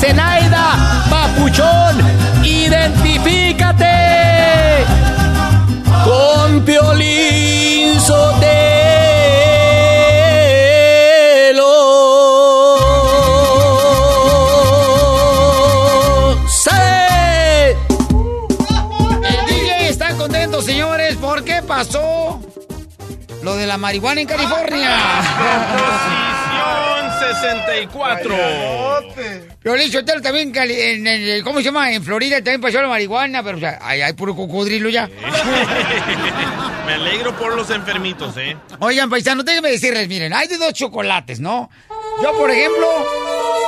Zenaida, papuchón, identifícate con Piolín Sotelo. ¡Sí! El DJ está contento, señores, ¿por qué pasó lo de la marihuana en California? Posición 64. Piolín también, en en, ¿cómo se llama? En Florida también pasó la marihuana, pero o sea, ahí hay puro cocodrilo ya. Me alegro por los enfermitos, ¿eh? Oigan, paisanos, déjenme decirles, miren, hay de dos chocolates, ¿no? Yo, por ejemplo...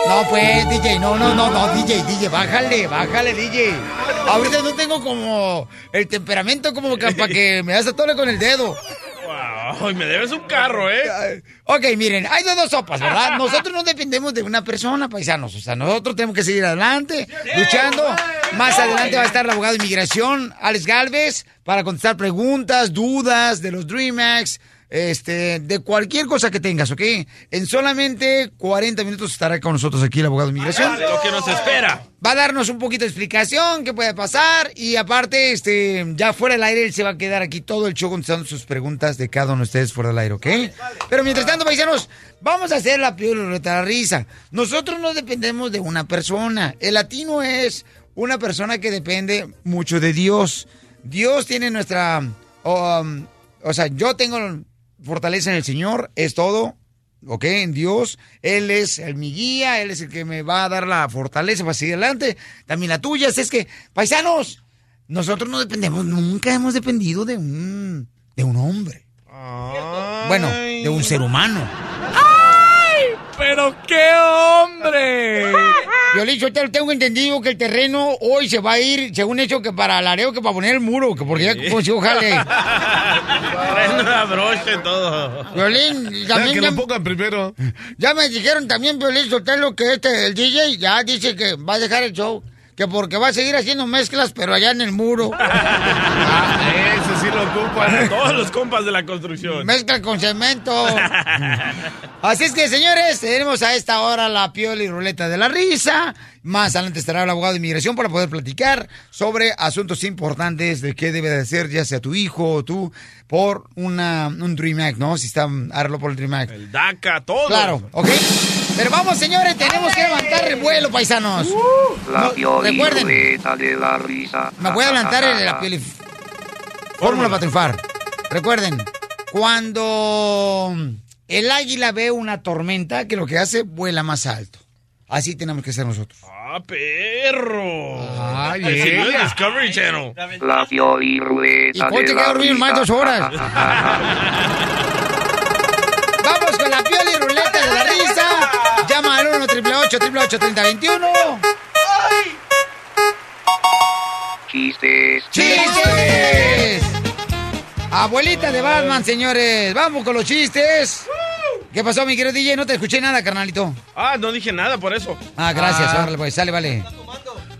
No, pues, DJ, no, no, no, no, DJ, DJ, bájale, bájale, DJ. Ahorita no tengo como el temperamento como que para que me das a tole con el dedo. Wow, me debes un carro, ¿eh? Ok, miren, hay dos sopas, ¿verdad? Nosotros no dependemos de una persona, paisanos. O sea, nosotros tenemos que seguir adelante, luchando. Más adelante va a estar el abogado de inmigración, Alex Galvez, para contestar preguntas, dudas de los DreamHacks, este, de cualquier cosa que tengas, ¿ok? En solamente 40 minutos estará con nosotros aquí el abogado de inmigración. Lo que nos espera. Va a darnos un poquito de explicación, qué puede pasar. Y aparte, este, ya fuera del aire, él se va a quedar aquí todo el show contestando sus preguntas de cada uno de ustedes fuera del aire, ¿ok? Pero mientras tanto, paisanos, vamos a hacer la ruleta de la risa. Nosotros no dependemos de una persona. El latino es una persona que depende mucho de Dios. Dios tiene nuestra. um, o sea, yo tengo fortaleza en el Señor, es todo. ¿ok? En Dios. Él es el, mi guía, Él es el que me va a dar la fortaleza para seguir adelante. También la tuya. Es que, paisanos, nosotros no dependemos, nunca hemos dependido de un, de un hombre. Bueno, de un ser humano. ¡Pero qué hombre! Yo le yo tengo entendido que el terreno hoy se va a ir, según hecho, que para Lareo, que para poner el muro, que porque ya consiguió jale. Una brocha y todo. Violín, también que ya, lo pongan primero. ya me dijeron también, Violín Sotelo, que este, el DJ, ya dice que va a dejar el show. Que porque va a seguir haciendo mezclas, pero allá en el muro. Ese sí lo ocupan. Todos los compas de la construcción. Mezcla con cemento. Así es que, señores, tenemos a esta hora la piola y ruleta de la risa. Más adelante estará el abogado de inmigración para poder platicar sobre asuntos importantes de qué debe de hacer, ya sea tu hijo o tú, por una, un Dream Act, ¿no? Si está arlo por el Dream Act. El DACA, todo. Claro, ¿ok? Pero vamos, señores, tenemos que levantar el vuelo, paisanos. La No, recuerden, Ruleta de la risa. me voy a adelantar en la piel. Fórmula para triunfar. Recuerden, cuando el águila ve una tormenta, que lo que hace, vuela más alto. Así tenemos que ser nosotros. ¡Ah, perro! Ay, señor de ella. Discovery Channel. La Pioli ¿Y Ruleta cuál de te la queda dormido más dos horas? Vamos con la piola y ruleta de la risa. Llama al 1 888 3021 Chistes. ¡Chistes! Abuelita de Batman, señores. Vamos con los chistes. ¿Qué pasó, mi querido DJ? No te escuché nada, carnalito. Ah, no dije nada por eso. Ah, gracias. Ah. Órale, pues, sale, vale.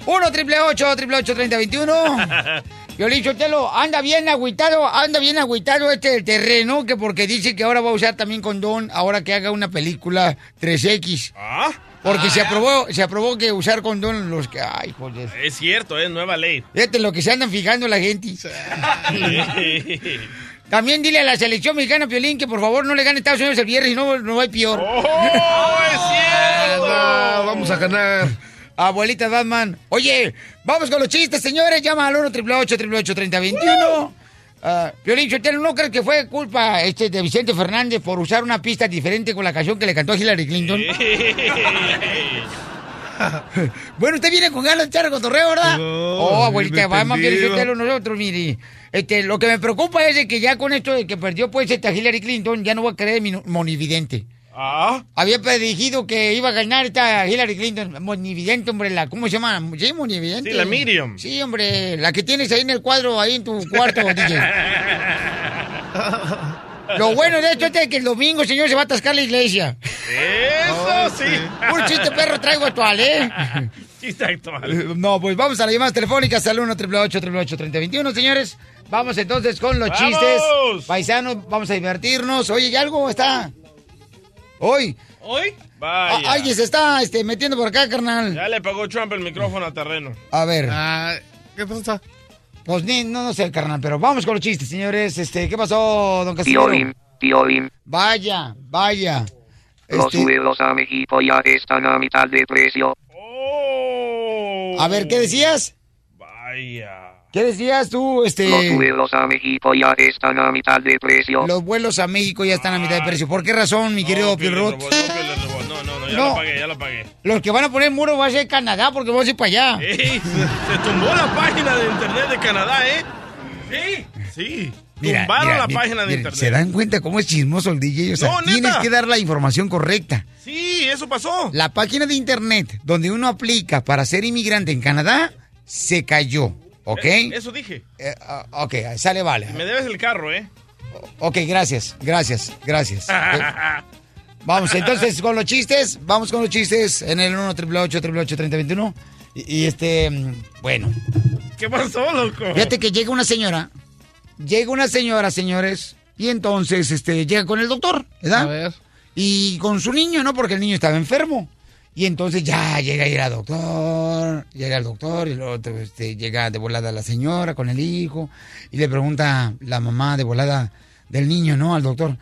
1 triple 8 triple 8 30 21 Piolín Sotelo, anda bien agüitado, anda bien agüitado este terreno, que porque dice que ahora va a usar también condón, ahora que haga una película 3X. ¿Ah? Porque se aprobó, se aprobó que usar condón los que, ay, joder. Es cierto, es nueva ley. Fíjate lo que se andan fijando la gente. También dile a la selección mexicana, Piolín, que por favor no le gane Estados Unidos el viernes, si no, no hay peor. ¡Oh, es cierto! Ah, vamos a ganar. Abuelita Batman. Oye, vamos con los chistes, señores. Llama al 1 888 3021 Uh, Piolín Sotelo, ¿no crees que fue culpa este, de Vicente Fernández por usar una pista diferente con la canción que le cantó a Hillary Clinton? bueno, usted viene con ganas de echar cotorreo, ¿verdad? No, oh, abuelita Batman, Piolín. Sotelo, nosotros, mire. Este, lo que me preocupa es de que ya con esto de que perdió pues esta Hillary Clinton, ya no voy a creer mi monividente. ¿Ah? Había predigido que iba a ganar esta Hillary Clinton, monividente, hombre, la, ¿cómo se llama? Sí, monividente. Sí, la Miriam. Sí, hombre, la que tienes ahí en el cuadro, ahí en tu cuarto, DJ. Lo bueno de esto es que el domingo, señor, se va a atascar la iglesia. Eso sí. Un chiste perro traigo actual, ¿eh? Chiste actual. No, pues vamos a las llamadas telefónicas al 1 888 3021 señores. Vamos entonces con los ¡Vamos! chistes. Paisanos, vamos a divertirnos. Oye, ¿y algo está? Hoy. ¿Hoy? a- Vaya. alguien se está este, metiendo por acá, carnal. Ya le pagó Trump el micrófono a terreno. A ver. Ah, ¿Qué pasa? Pues ni, no, no sé, carnal, pero vamos con los chistes, señores. Este, ¿qué pasó, don Casimiro? Piolín, Piolín, Vaya, vaya. los Este, vuelos a México ya están a mitad de precio. ¡Oh! a ver, ¿qué decías? Vaya. ¿Qué decías tú, este? Los vuelos a México ya están a mitad de precio. Los vuelos a México ya están a mitad de precio. ¿Por qué razón, mi querido No, Piel Piolín Rot? robó, no. No, no, no, ya No. lo pagué, ya lo pagué. Los que van a poner muro va a ser Canadá porque vamos a ir para allá. Ey, se, se tumbó la página de internet de Canadá, ¿eh? Sí, sí. Tumbaron mira, la mira, página de mira, internet. ¿Se dan cuenta cómo es chismoso el DJ? O sea, No, tienes que dar la información correcta. Sí, eso pasó. La página de internet donde uno aplica para ser inmigrante en Canadá se cayó, ¿ok? Eso dije. Eh, ah, ok, sale, vale. Me debes el carro, ¿eh? Ok, gracias, gracias, gracias. Vamos, entonces, con los chistes, vamos con los chistes en el 1 888 3021 y, y este, mm, bueno, ¿Qué pasó, loco? fíjate que llega una señora, llega una señora, señores, y entonces, este, llega con el doctor, ¿verdad? A ver. Y con su niño, ¿no? Porque el niño estaba enfermo. Y entonces ya llega a ir doctor, llega el doctor y luego este, llega de volada la señora con el hijo y le pregunta la mamá de volada del niño, ¿no? Al doctor.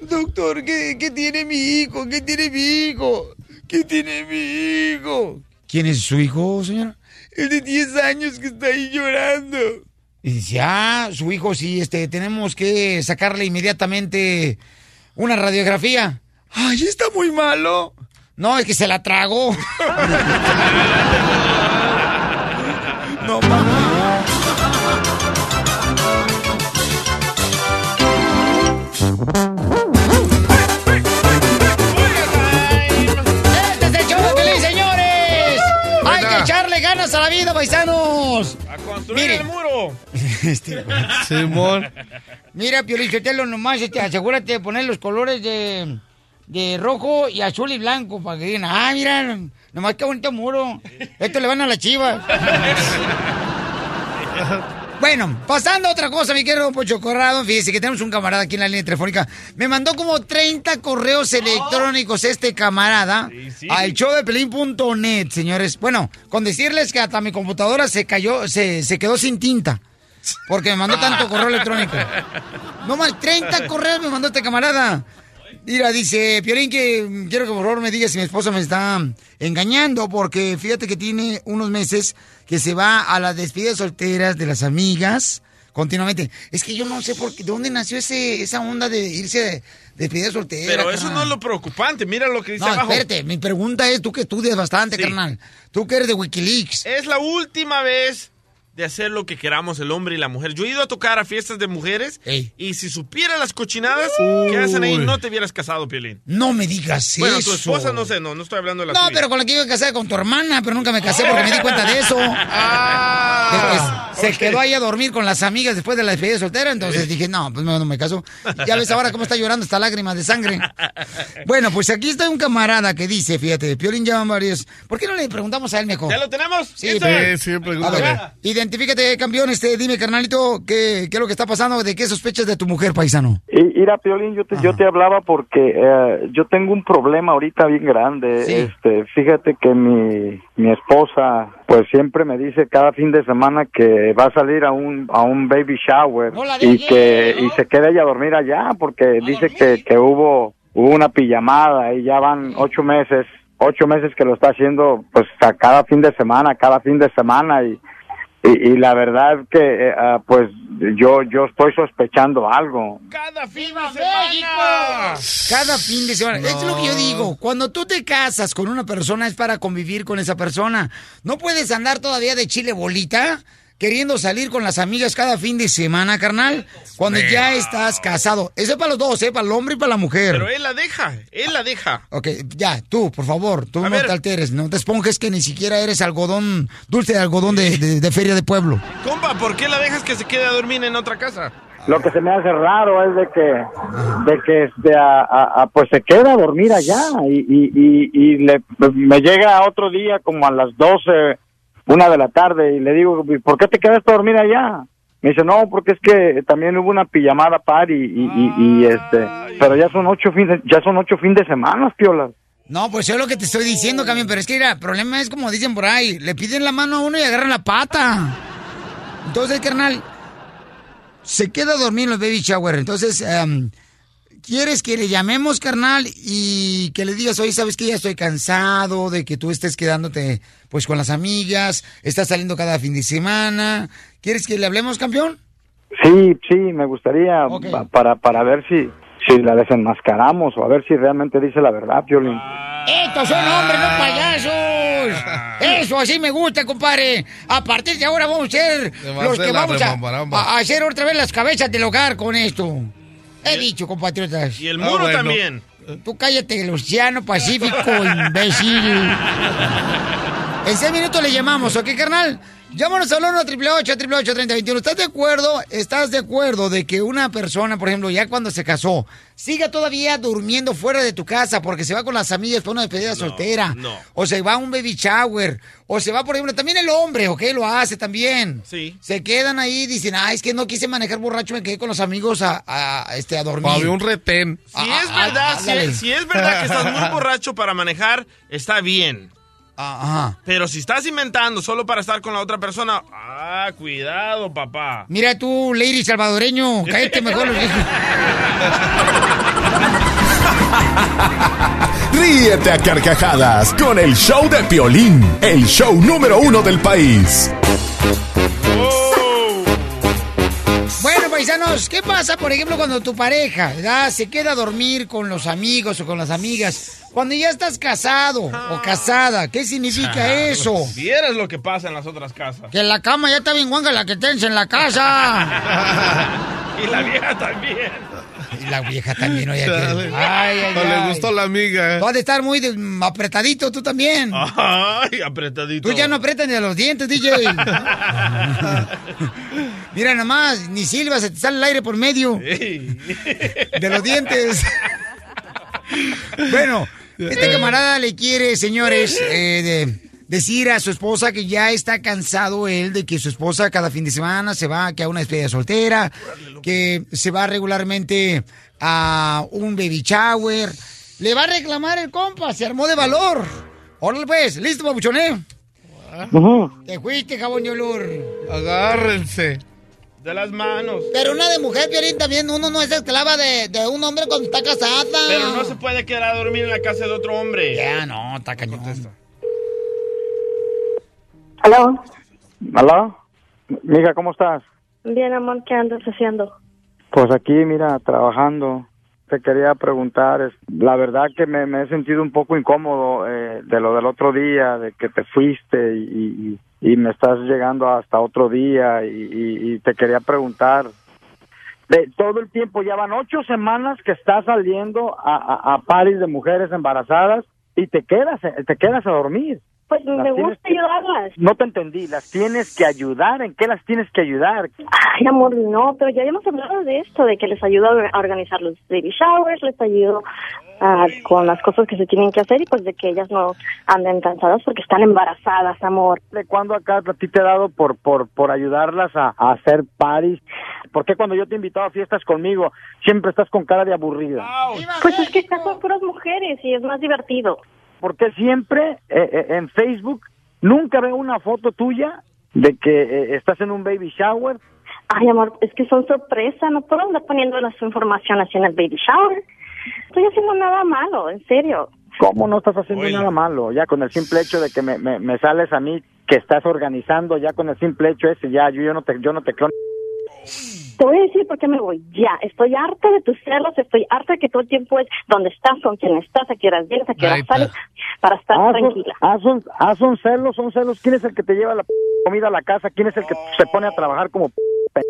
Doctor, ¿qué, qué tiene mi hijo? ¿Qué tiene mi hijo? ¿Qué tiene mi hijo? ¿Quién es su hijo, señora? El de 10 años que está ahí llorando. Y dice, ah, su hijo, sí, este, tenemos que sacarle inmediatamente una radiografía. Ay, está muy malo. No, es que se la tragó. no, mamá. Este es el show de Pelín, señores. Hay que echarle ganas a la vida, paisanos. A construir Mire. el muro. Este, Simón. Mira, Piolichotelo, nomás este, asegúrate de poner los colores de, de rojo y azul y blanco para que digan, ah, mira, nomás qué bonito muro. Esto le van a la chiva. Bueno, pasando a otra cosa, mi querido Pocho Corrado, fíjese que tenemos un camarada aquí en la línea telefónica. Me mandó como 30 correos electrónicos este camarada Sí, sí. al showdepelín.net, señores. Bueno, con decirles que hasta mi computadora se cayó, se, se quedó sin tinta. Porque me mandó tanto correo electrónico. No más, 30 correos me mandó este camarada. Mira, dice, Piolín, que mm, quiero que por favor me digas si mi esposa me está engañando, porque fíjate que tiene unos meses que se va a las despedidas solteras de las amigas continuamente. Es que yo no sé por qué, de dónde nació ese, esa onda de irse de despedida soltera. Pero eso carnal? no es lo preocupante. Mira lo que dice No, abajo. espérate, mi pregunta es, tú que estudias bastante, Sí. carnal. Tú que eres de Wikileaks. Es la última vez de hacer lo que queramos el hombre y la mujer. Yo he ido a tocar a fiestas de mujeres Ey. y si supiera las cochinadas que hacen ahí, no te hubieras casado, Piolín. No me digas Bueno, eso. tu esposa no sé, no, no estoy hablando de la No, tuya. pero con la que iba a casar con tu hermana, pero nunca me casé porque me di cuenta de eso. Ah. Es- es- se quedó ahí a dormir con las amigas después de la despedida de soltera, entonces dije, no, pues no, no me caso. Ya ves ahora cómo está llorando esta lágrima de sangre. Bueno, pues aquí está un camarada que dice, fíjate, Piolín llama varios. ¿Por qué no le preguntamos a él mejor? ¿Ya lo tenemos? Sí, pero- Sí, sí, identifícate, campeón, este, dime, carnalito, ¿qué, qué es lo que está pasando? ¿De qué sospechas de tu mujer, paisano? Y, mira, Piolín, yo te, yo te hablaba porque eh, yo tengo un problema ahorita bien grande. Sí. Este, fíjate que mi, mi esposa, pues siempre me dice cada fin de semana que va a salir a un, a un baby shower No y que ¿no? y se queda ella a dormir allá porque dice que, que hubo, hubo una pijamada y ya van ocho meses, ocho meses que lo está haciendo pues a cada fin de semana, cada fin de semana y y, y la verdad que ah, pues yo yo estoy sospechando algo Cada fin de semana. Cada fin de semana. Es lo que yo digo. Cuando tú te casas con una persona es para convivir con esa persona. No puedes andar todavía de chile bolita queriendo salir con las amigas cada fin de semana, carnal, cuando ya estás casado. Eso es para los dos, ¿eh? Para el hombre y para la mujer. Pero él la deja, él la deja. Ok, ya, tú, por favor, tú A no ver. te alteres, no te esponjes que ni siquiera eres algodón, dulce de algodón de, de- de feria de pueblo. Compa, ¿por qué la dejas que se quede a dormir en otra casa? lo que se me hace raro es de que de que este a- a- a, pues se queda a dormir allá y y, y, y le me llega otro día como a las 12 una de la tarde y le digo "¿Y ¿por qué te quedaste a dormir allá? Me dice no porque es que también hubo una pijamada party y, y, y, este pero ya son ocho fines ya son ocho fin de semana piolas No, pues es lo que te estoy diciendo, camión, pero es que mira, el problema es como dicen por ahí, le piden la mano a uno y agarran la pata. Entonces, carnal, se queda a dormir en los baby shower. Entonces, em, ¿quieres que le llamemos, carnal, y que le digas, oye, sabes que ya estoy cansado de que tú estés quedándote, pues, con las amigas, estás saliendo cada fin de semana? ¿Quieres que le hablemos, campeón? Sí, sí, me gustaría pa- para para ver si si la desenmascaramos o a ver si realmente dice la verdad, Piolín. ¡Estos son hombres, no payasos! Eso así me gusta, compadre. A partir de ahora vamos a ser los que vamos a hacer otra vez las cabezas del hogar con esto. He dicho, compatriotas. Y el Ah, muro bueno. también. Tú cállate, el Océano Pacífico, imbécil. En seis minutos le llamamos, ¿ok, carnal? Llámanos al 1 888 3021 ¿Estás de acuerdo? ¿Estás de acuerdo de que una persona, por ejemplo, ya cuando se casó, siga todavía durmiendo fuera de tu casa porque se va con las amigas para una despedida soltera? no. O se va a un baby shower. O se va, por ejemplo, también el hombre, ¿ok? Lo hace también. Sí. Se quedan ahí y dicen, ah, es que no quise manejar borracho, me quedé con los amigos a, a, este, a dormir. Había un retén. Si Ah, es ah, verdad, si, ándale. es, si es verdad que estás muy borracho para manejar, está bien. Ah, Ajá. Pero si estás inventando solo para estar con la otra persona, ah, cuidado, papá. Mira tú, lady salvadoreño, cállate mejor los hijos. Ríete a carcajadas con el show de Piolín, el show número uno del país. Oh. Paisanos, ¿qué pasa, por ejemplo, cuando tu pareja ¿verdad? se queda a dormir con los amigos o con las amigas? Cuando ya estás casado o casada, ¿qué significa eso? Vieras lo que pasa en las otras casas. Que la cama ya está bien guanga la que tienes en la casa. Y la vieja también. La vieja también, oye. Ay, ay, No le gustó la amiga. Has de estar muy de- apretadito, tú también. Ay, apretadito. Tú ya no apretas ni a los dientes, DJ. Mira nomás, ni silba, se te sale el aire por medio Ey. de los dientes. bueno, este camarada le quiere, señores, eh, de- decir a su esposa que ya está cansado él de que su esposa cada fin de semana se va que a una despedida soltera, que se va regularmente a un baby shower. Le va a reclamar el compa, se armó de valor. Órale pues, listo, papuchoné. Te fuiste, jabón y olor. Agárrense. De las manos. Pero una de mujer, Piolín, también uno no es esclava de, de un hombre cuando está casada. Pero no se puede quedar a dormir en la casa de otro hombre. Ya, no, está cañón. Aló. ¿Aló? Mija, ¿cómo estás? Bien, amor, ¿qué andas haciendo? Pues aquí, mira, trabajando. Te quería preguntar, es- la verdad que me, me he sentido un poco incómodo eh, de lo del otro día, de que te fuiste y, y- y me estás llegando hasta otro día y, te quería preguntar, de todo el tiempo, ya van ocho semanas que estás saliendo a, a, a paris de mujeres embarazadas y te quedas, te quedas a dormir. Pues me gusta que- ayudarlas. No te entendí, las tienes que ayudar, ¿en qué las tienes que ayudar? Ay, amor, no, pero ya habíamos hablado de esto, de que les ayudo a organizar los baby showers, les ayudo ah, con las cosas que se tienen que hacer y pues de que ellas no anden cansadas porque están embarazadas, amor. ¿De cuándo acá a ti te he dado por, por, por ayudarlas a, a hacer parties? ¿Por qué cuando yo te he invitado a fiestas conmigo siempre estás con cara de aburrida? Pues es que acá son puras mujeres y es más divertido. ¿Por qué siempre eh, eh, en Facebook nunca veo una foto tuya de que eh, estás en un baby shower? Ay, amor, es que son sorpresa, no puedo andar poniendo la su información así en el baby shower. Estoy haciendo nada malo, en serio. ¿Cómo no estás haciendo nada malo? Ya con el simple hecho de que me, me, me sales a mí que estás organizando, ya con el simple hecho ese, ya yo, yo no te yo no te creo. Te voy a decir por qué me voy. Ya, estoy harta de tus celos, estoy harta de que todo el tiempo es dónde estás, con quién estás, a qué horas vienes, a qué horas sales, para estar Ah, son, tranquila. ah, son, ah, son celos, son celos. ¿Quién es el que te lleva la p- comida a la casa? ¿Quién es el que se pone a trabajar como p-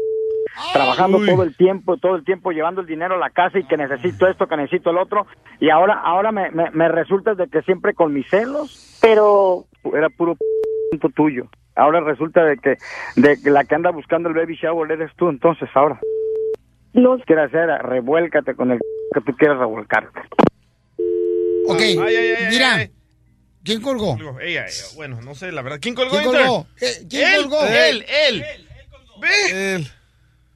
trabajando todo el tiempo, todo el tiempo llevando el dinero a la casa y que necesito esto, que necesito el otro? Y ahora, ahora me, me, me resulta de que siempre con mis celos, pero era puro p- tuyo. Ahora resulta de que, de que la que anda buscando el baby shower eres tú, entonces ahora. No quieres hacer, revuélcate con el que tú quieras revolcarte. Ok, Ay, ay, ay, mira. ay. ¿Quién colgó? Ella, ella, bueno, no sé, la verdad. ¿Quién colgó? ¿Quién colgó? Eh, ¿Quién él, colgó? Él, él. Ve.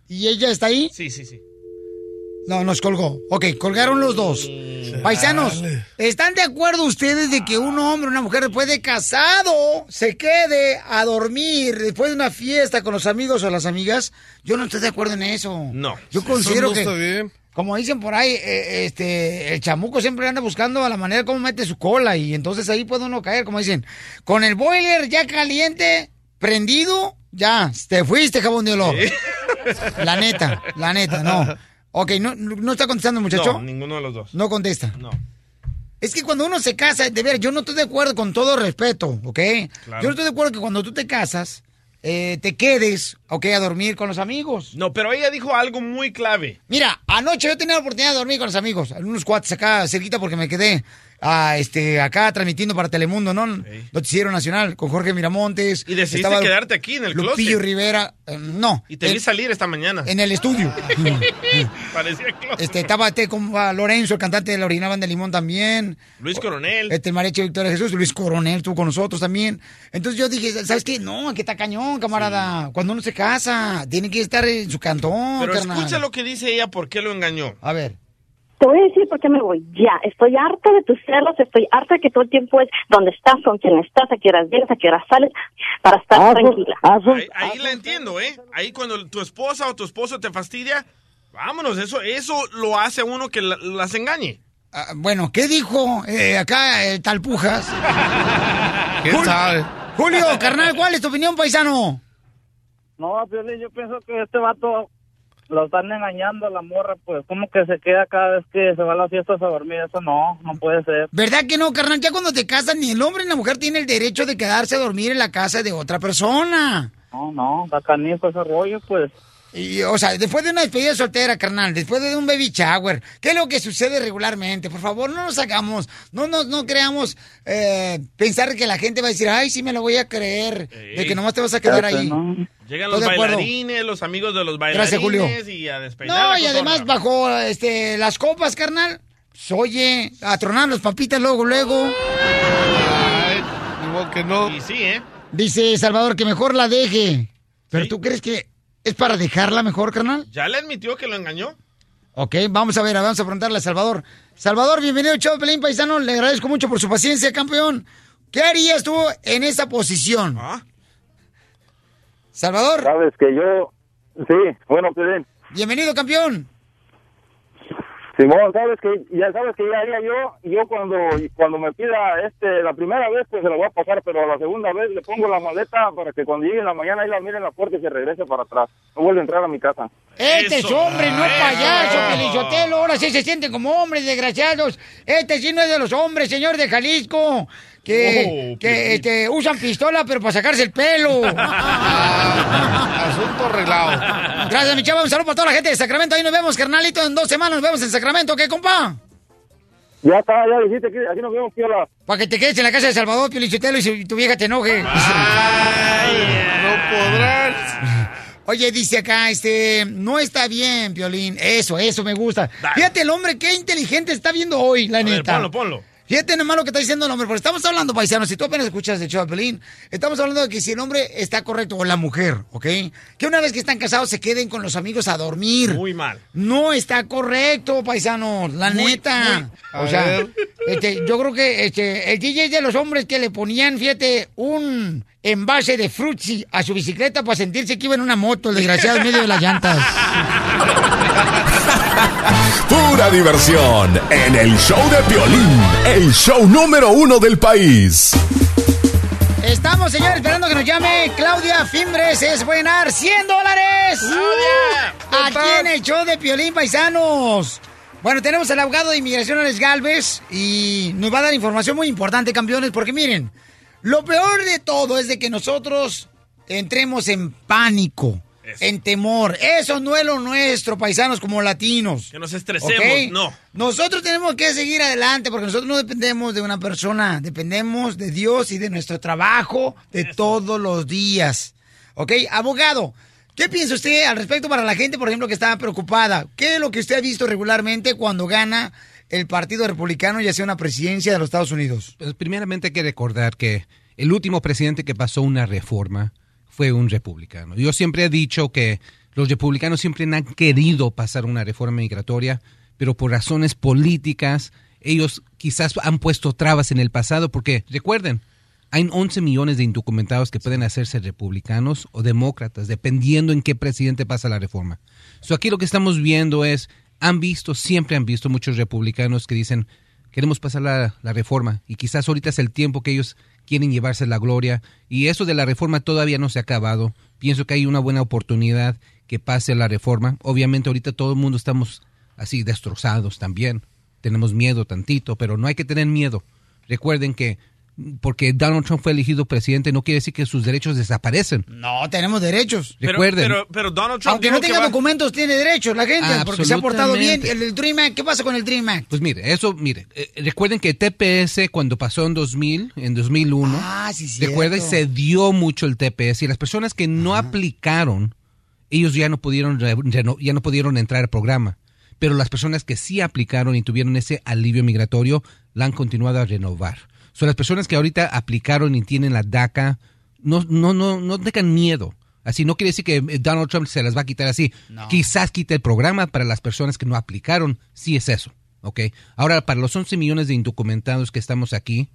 ¿Y ella está ahí? Sí, sí, sí. No, nos colgó. Ok, colgaron los dos. Paisanos, ¿están de acuerdo ustedes de que un hombre o una mujer después de casado se quede a dormir después de una fiesta con los amigos o las amigas? Yo no estoy de acuerdo en eso. No. Yo considero no que, está bien. como dicen por ahí, eh, este, el chamuco siempre anda buscando a la manera como mete su cola y entonces ahí puede uno caer, como dicen, con el boiler ya caliente, prendido, ya, te fuiste, jabón de olor. La neta, la neta, no. Ok, no, no está contestando el muchacho. No, ninguno de los dos. No contesta. No. Es que cuando uno se casa, de ver, yo no estoy de acuerdo con todo respeto, ¿ok? Claro. Yo no estoy de acuerdo que cuando tú te casas, eh, te quedes, ¿ok? A dormir con los amigos. No, pero ella dijo algo muy clave. Mira, anoche yo tenía la oportunidad de dormir con los amigos, unos cuates acá cerquita porque me quedé ah, este, acá transmitiendo para Telemundo, ¿no? Noticiero Nacional con Jorge Miramontes. Y decidiste estaba quedarte aquí en el Lupillo closet. Rivera, eh, no. Y te vi salir esta mañana. En el estudio. Parecía closet. Este, estaba este, con ah, Lorenzo, el cantante de la Original Banda de Limón también. Luis Coronel. Este, el mariachi Victoria Jesús, Luis Coronel estuvo con nosotros también. Entonces yo dije, ¿sabes qué? No, que está cañón, camarada. Cuando uno se casa, tiene que estar en su cantón, Pero carnal. escucha lo que dice ella, ¿por qué lo engañó? A ver. Te voy a decir por qué me voy. Ya, estoy harta de tus celos, estoy harta de que todo el tiempo es dónde estás, con quién estás, a qué horas vienes, a qué horas sales, para estar Ah, tranquila. Ahí, ahí la entiendo, ¿eh? Ahí cuando tu esposa o tu esposo te fastidia, vámonos, eso, eso lo hace a uno que la- las engañe. Ah, bueno, ¿qué dijo eh, acá el Talpujas? ¿Quién Jul- sabe? Julio, carnal, ¿cuál es tu opinión, paisano? No, yo pienso que este vato lo están engañando a la morra, pues, como que se queda cada vez que se va a las fiestas a dormir, eso no, no puede ser. ¿Verdad que no, carnal? Ya cuando te casan, ni el hombre ni la mujer tiene el derecho de quedarse a dormir en la casa de otra persona. No, no, está canijo ese rollo, pues. Y, o sea, después de una despedida soltera, carnal, después de un baby shower, ¿qué es lo que sucede regularmente? Por favor, no nos hagamos, no no, no creamos eh, pensar que la gente va a decir, ay, sí me lo voy a creer, de que nomás te vas a quedar ahí. Llegan los acuerdo. bailarines, los amigos de los bailarines Gracias, Julio. y a No, y además bajo este, las copas, carnal, pues, oye, a tronar los papitas luego, luego. que no. Y sí, ¿eh? Dice Salvador que mejor la deje. ¿Pero tú crees que es para dejarla mejor, carnal? ¿Ya le admitió que lo engañó? Ok, vamos a ver, vamos a preguntarle a Salvador. Salvador, bienvenido, Chavo Pelín Paisano. Le agradezco mucho por su paciencia, campeón. ¿Qué harías tú en esa posición? Salvador. Sabes que yo, sí, bueno, Piolín. Bienvenido, campeón. Simón, sabes que ya sabes que ya haría yo, yo cuando cuando me pida este la primera vez pues se la voy a pasar, pero a la segunda vez le pongo la maleta para que cuando llegue en la mañana ahí la mire en la puerta y se regrese para atrás. No vuelve a entrar a mi casa. Este es hombre, no payaso, Pelizotelo. Ahora sí se sienten como hombres desgraciados. Este sí no es de los hombres, señor de Jalisco. Que, Oh, que este, usan pistola, pero para sacarse el pelo. Asunto arreglado. Gracias, mi chava. Un saludo para toda la gente de Sacramento. Ahí nos vemos, carnalito. En dos semanas nos vemos en Sacramento. ¿Qué, compa? Ya está, ya dijiste que aquí nos vemos, piola. Para que te quedes en la casa de Salvador, Piolichotelo, y si tu vieja te enoje. no podrás. Oye, dice acá, este, no está bien, Piolín. Eso, eso me gusta. Fíjate el hombre, qué inteligente está viendo hoy, la A ver, neta. ponlo, ponlo. Fíjate nomás lo que está diciendo el hombre, porque estamos hablando, paisanos, si tú apenas escuchas el show de Pelín, estamos hablando de que si el hombre está correcto o la mujer, ¿ok? Que una vez que están casados se queden con los amigos a dormir. Muy mal. No está correcto, paisanos, la Muy, neta. muy. O sea, este, yo creo que este, el DJ de los hombres que le ponían, fíjate, un envase de frutzi a su bicicleta para sentirse que iba en una moto, el desgraciado en medio de las llantas. Pura diversión en el show de Piolín, el show número uno del país. Estamos, señores, esperando que nos llame Claudia Fimbres. Es buenar 100 dólares. ¡Claudia! Aquí en el show de Piolín Paisanos. Bueno, tenemos al abogado de inmigración, Alex Galvez, y nos va a dar información muy importante, campeones, porque miren, lo peor de todo es de que nosotros entremos en pánico, en temor. Eso no es lo nuestro, paisanos, como latinos. Que nos estresemos, no. Nosotros tenemos que seguir adelante porque nosotros no dependemos de una persona, dependemos de Dios y de nuestro trabajo de todos los días. ¿Ok? Abogado, ¿qué piensa usted al respecto para la gente, por ejemplo, que está preocupada? ¿Qué es lo que usted ha visto regularmente cuando gana el Partido Republicano, ya sea una presidencia de los Estados Unidos? Pues, primeramente hay que recordar que el último presidente que pasó una reforma fue un republicano. Yo siempre he dicho que los republicanos siempre han querido pasar una reforma migratoria, pero por razones políticas ellos quizás han puesto trabas en el pasado porque recuerden, hay 11 millones de indocumentados que pueden hacerse republicanos o demócratas, dependiendo en qué presidente pasa la reforma. So aquí lo que estamos viendo es, han visto, siempre han visto muchos republicanos que dicen, queremos pasar la, la reforma y quizás ahorita es el tiempo que ellos quieren llevarse la gloria y eso de la reforma todavía no se ha acabado. Pienso que hay una buena oportunidad que pase la reforma. Obviamente ahorita todo el mundo estamos así destrozados también. Tenemos miedo tantito, pero no hay que tener miedo. Recuerden que porque Donald Trump fue elegido presidente no quiere decir que sus derechos desaparecen. No, tenemos derechos. Pero, Recuerden. pero, pero Donald Trump Aunque no tenga va- documentos, tiene derechos la gente, porque se ha portado bien. El, el Dream Act, ¿qué pasa con el Dream Act? Pues mire, eso, mire, eh, recuerden que TPS cuando pasó en 2000, en 2001, Ah, sí, recuerden, se dio mucho el TPS y las personas que no aplicaron, ellos ya no pudieron re- reno- ya no pudieron entrar al programa. Pero las personas que sí aplicaron y tuvieron ese alivio migratorio, la han continuado a renovar. Son las personas que ahorita aplicaron y tienen la DACA, no, no, no, no tengan miedo. Así no quiere decir que eh, Donald Trump se las va a quitar así. Quizás quite el programa para las personas que no aplicaron. Sí es eso. ¿ok? Ahora, para los 11 millones de indocumentados que estamos aquí,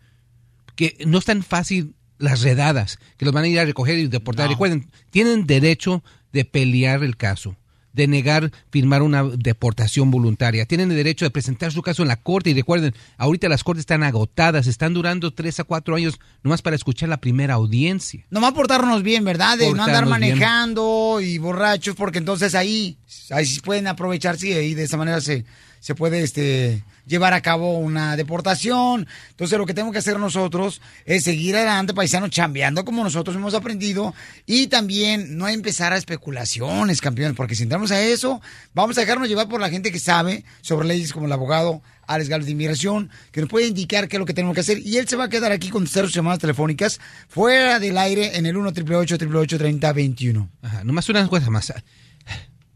que no es tan fácil las redadas, que los van a ir a recoger y deportar. Recuerden, tienen derecho de pelear el caso, de negar firmar una deportación voluntaria. Tienen el derecho de presentar su caso en la corte. Y recuerden, ahorita las cortes están agotadas, están durando tres a cuatro años nomás para escuchar la primera audiencia. Nomás portarnos bien, ¿verdad? De no andar bien. manejando y borrachos, porque entonces ahí, ahí pueden aprovecharse y ahí de esa manera se, se puede este, llevar a cabo una deportación. Entonces lo que tenemos que hacer nosotros es seguir adelante, paisanos, chambeando como nosotros hemos aprendido y también no empezar a especulaciones, campeones, porque si entramos a eso, vamos a dejarnos llevar por la gente que sabe sobre leyes como el abogado Alex Gálvez de Inmigración, que nos puede indicar qué es lo que tenemos que hacer. Y él se va a quedar aquí con sus llamadas telefónicas fuera del aire en el 1 888 3021 Ajá, nomás una cosa más.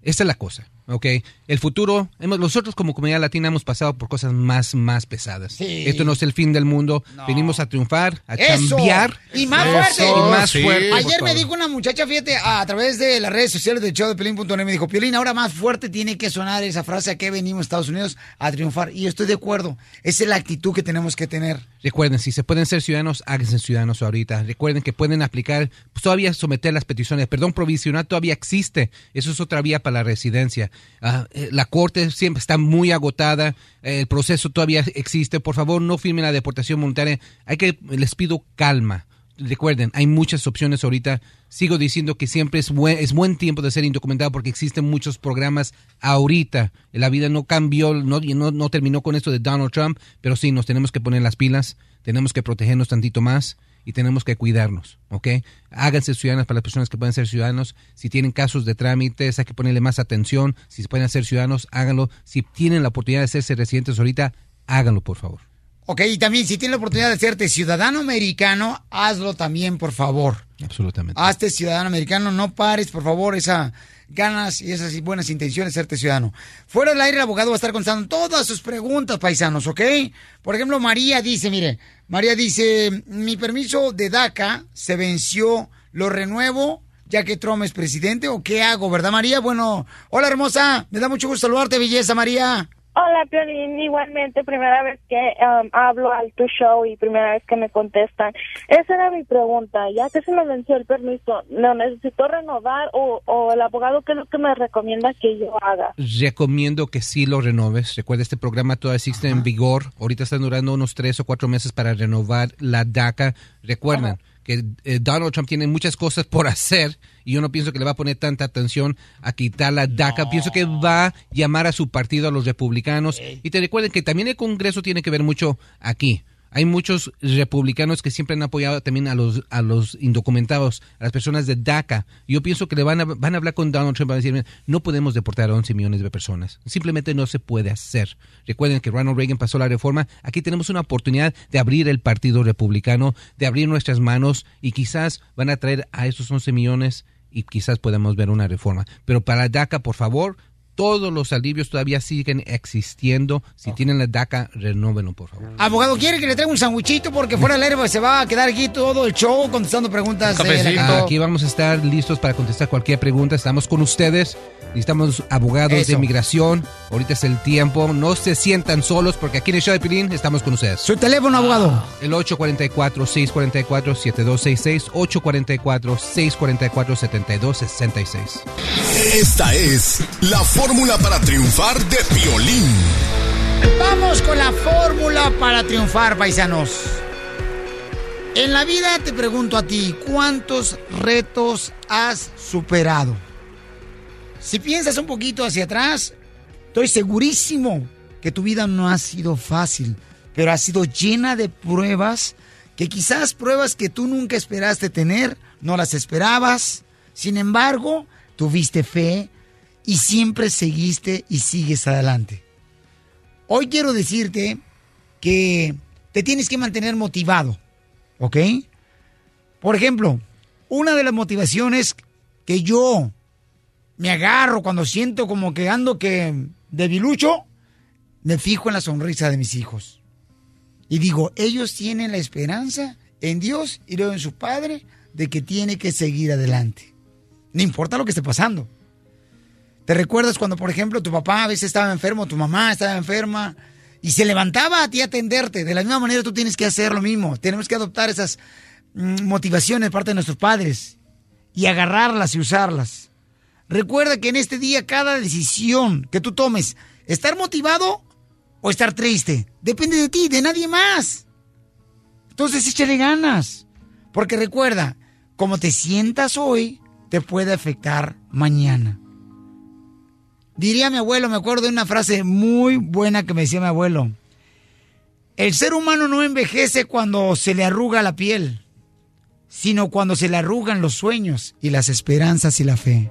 Esta es la cosa, ¿ok? El futuro, hemos, nosotros como comunidad latina hemos pasado por cosas más, más pesadas. Sí. Esto no es el fin del mundo. Venimos a triunfar, a ¡Eso! cambiar. Y más Eso, fuerte. Y más fuerte. Ayer me dijo una muchacha, fíjate, a través de las redes sociales de show de Pelín.net, me dijo, Piolín, ahora más fuerte tiene que sonar esa frase a que venimos a Estados Unidos a triunfar. Y yo estoy de acuerdo. Esa es la actitud que tenemos que tener. Recuerden, si se pueden ser ciudadanos, háganse ciudadanos ahorita. Recuerden que pueden aplicar, pues, todavía someter las peticiones. Perdón provisional todavía existe. Eso es otra vía para la residencia. Ah, eh, la corte siempre está muy agotada. eh, el proceso todavía existe. Por favor, no firmen la deportación voluntaria. Hay que, les pido calma. Recuerden, hay muchas opciones ahorita. Sigo diciendo que siempre es buen, es buen tiempo de ser indocumentado porque existen muchos programas ahorita. La vida no cambió, no, no, no terminó con esto de Donald Trump, pero sí, nos tenemos que poner las pilas, tenemos que protegernos tantito más y tenemos que cuidarnos, ¿ok? Háganse ciudadanos para las personas que pueden ser ciudadanos. Si tienen casos de trámites, hay que ponerle más atención. Si se pueden hacer ciudadanos, háganlo. Si tienen la oportunidad de hacerse residentes ahorita, háganlo, por favor. Ok, y también si tienes la oportunidad de hacerte ciudadano americano, hazlo también, por favor. Absolutamente. Hazte ciudadano americano, no pares, por favor, esas ganas y esas buenas intenciones de serte ciudadano. Fuera del aire, el abogado va a estar contestando todas sus preguntas, paisanos, ¿ok? Por ejemplo, María dice, mire, María dice, mi permiso de DACA se venció, ¿lo renuevo ya que Trump es presidente o qué hago, verdad, María? Bueno, hola, hermosa, me da mucho gusto saludarte, belleza, María. Hola, Piolín. Igualmente, primera vez que um, hablo al tu show y primera vez que me contestan. Esa era mi pregunta. Ya que se me venció el permiso, ¿lo necesito renovar o, o el abogado qué es lo que me recomienda que yo haga? Recomiendo que sí lo renoves. Recuerda, este programa todavía existe en vigor. Ahorita están durando unos tres o cuatro meses para renovar la DACA. Recuerden que eh, Donald Trump tiene muchas cosas por hacer y yo no pienso que le va a poner tanta atención a quitar la DACA. Pienso que va a llamar a su partido, a los republicanos. Y te recuerden que también el Congreso tiene que ver mucho aquí. Hay muchos republicanos que siempre han apoyado también a los a los indocumentados, a las personas de DACA. Yo pienso que le van a, van a hablar con Donald Trump van a decir, no podemos deportar a 11 millones de personas. Simplemente no se puede hacer. Recuerden que Ronald Reagan pasó la reforma. Aquí tenemos una oportunidad de abrir el Partido Republicano, de abrir nuestras manos y quizás van a traer a esos 11 millones y quizás podamos ver una reforma. Pero para DACA, por favor, todos los alivios todavía siguen existiendo. Si tienen la DACA, renóvenlo, por favor. Abogado, ¿quiere que le traiga un sandwichito? Porque fuera del aire pues, se va a quedar aquí todo el show contestando preguntas. de la- Aquí vamos a estar listos para contestar cualquier pregunta. Estamos con ustedes. Necesitamos abogados Eso. de inmigración. Ahorita es el tiempo. No se sientan solos porque aquí en el show de Pilín estamos con ustedes. Su teléfono, abogado. El 844-644-7266. 844-644-7266. Esta es la fórmula para triunfar de violín. Vamos con la fórmula para triunfar, paisanos. En la vida te pregunto a ti, ¿cuántos retos has superado? Si piensas un poquito hacia atrás, estoy segurísimo que tu vida no ha sido fácil, pero ha sido llena de pruebas, que quizás pruebas que tú nunca esperaste tener, no las esperabas. Sin embargo, tuviste fe y siempre seguiste y sigues adelante. Hoy quiero decirte que te tienes que mantener motivado, ¿ok? Por ejemplo, una de las motivaciones que yo me agarro cuando siento como que ando que debilucho, me fijo en la sonrisa de mis hijos. Y digo, ellos tienen la esperanza en Dios y luego en su Padre de que tiene que seguir adelante. No importa lo que esté pasando. ¿Te recuerdas cuando, por ejemplo, tu papá a veces estaba enfermo, tu mamá estaba enferma y se levantaba a ti a atenderte? De la misma manera tú tienes que hacer lo mismo. Tenemos que adoptar esas mm, motivaciones de parte de nuestros padres y agarrarlas y usarlas. Recuerda que en este día cada decisión que tú tomes, estar motivado o estar triste, depende de ti, de nadie más. Entonces échale ganas. Porque recuerda, como te sientas hoy, te puede afectar mañana. Diría mi abuelo, me acuerdo de una frase muy buena que me decía mi abuelo. El ser humano no envejece cuando se le arruga la piel, sino cuando se le arrugan los sueños y las esperanzas y la fe.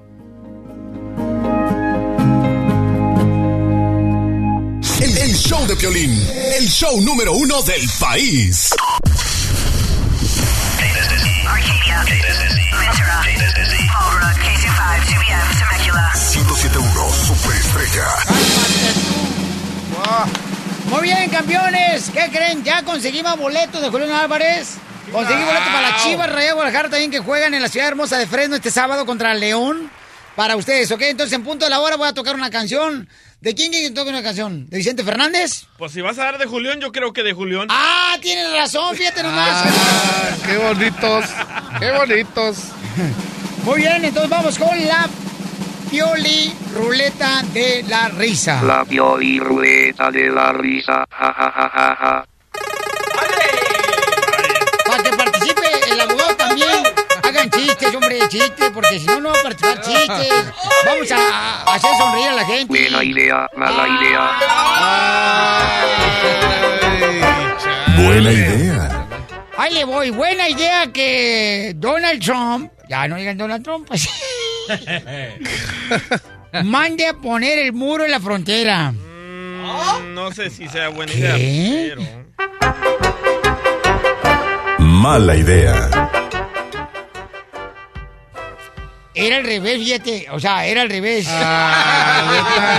De violín, el show número uno del país. Arcadia, Ventura, Fallbrook, K25, 2PM, Temecula. 1071 Superestrella. Muy bien, campeones. ¿Qué creen? Ya conseguimos boletos de Julián Álvarez. Conseguí boletos para las Chivas Rayas Guadalajara también que juegan en la ciudad hermosa de Fresno este sábado contra León. Para ustedes, ¿ok? Entonces, en punto de la hora voy a tocar una canción. ¿De quién quiere que toque una canción? ¿De Vicente Fernández? Pues si vas a dar de Julián, yo creo que de Julián. Ah, tienes razón, fíjate nomás. qué bonitos, qué bonitos. Muy bien, entonces vamos con la Pioli Ruleta de la Risa. La pioli ruleta de la risa. Ja, ja, ja, ja, ja. Chistes, hombre, chistes, porque si no, no va a participar chistes. Vamos a, a hacer sonreír a la gente. Buena idea, mala idea. Buena idea. Ahí le voy. Buena idea que Donald Trump, ya no digan Donald Trump, pues, mande a poner el muro en la frontera. Mm, no sé si sea buena idea, pero... Mala idea. Era al revés, fíjate. O sea, era al revés. Ah,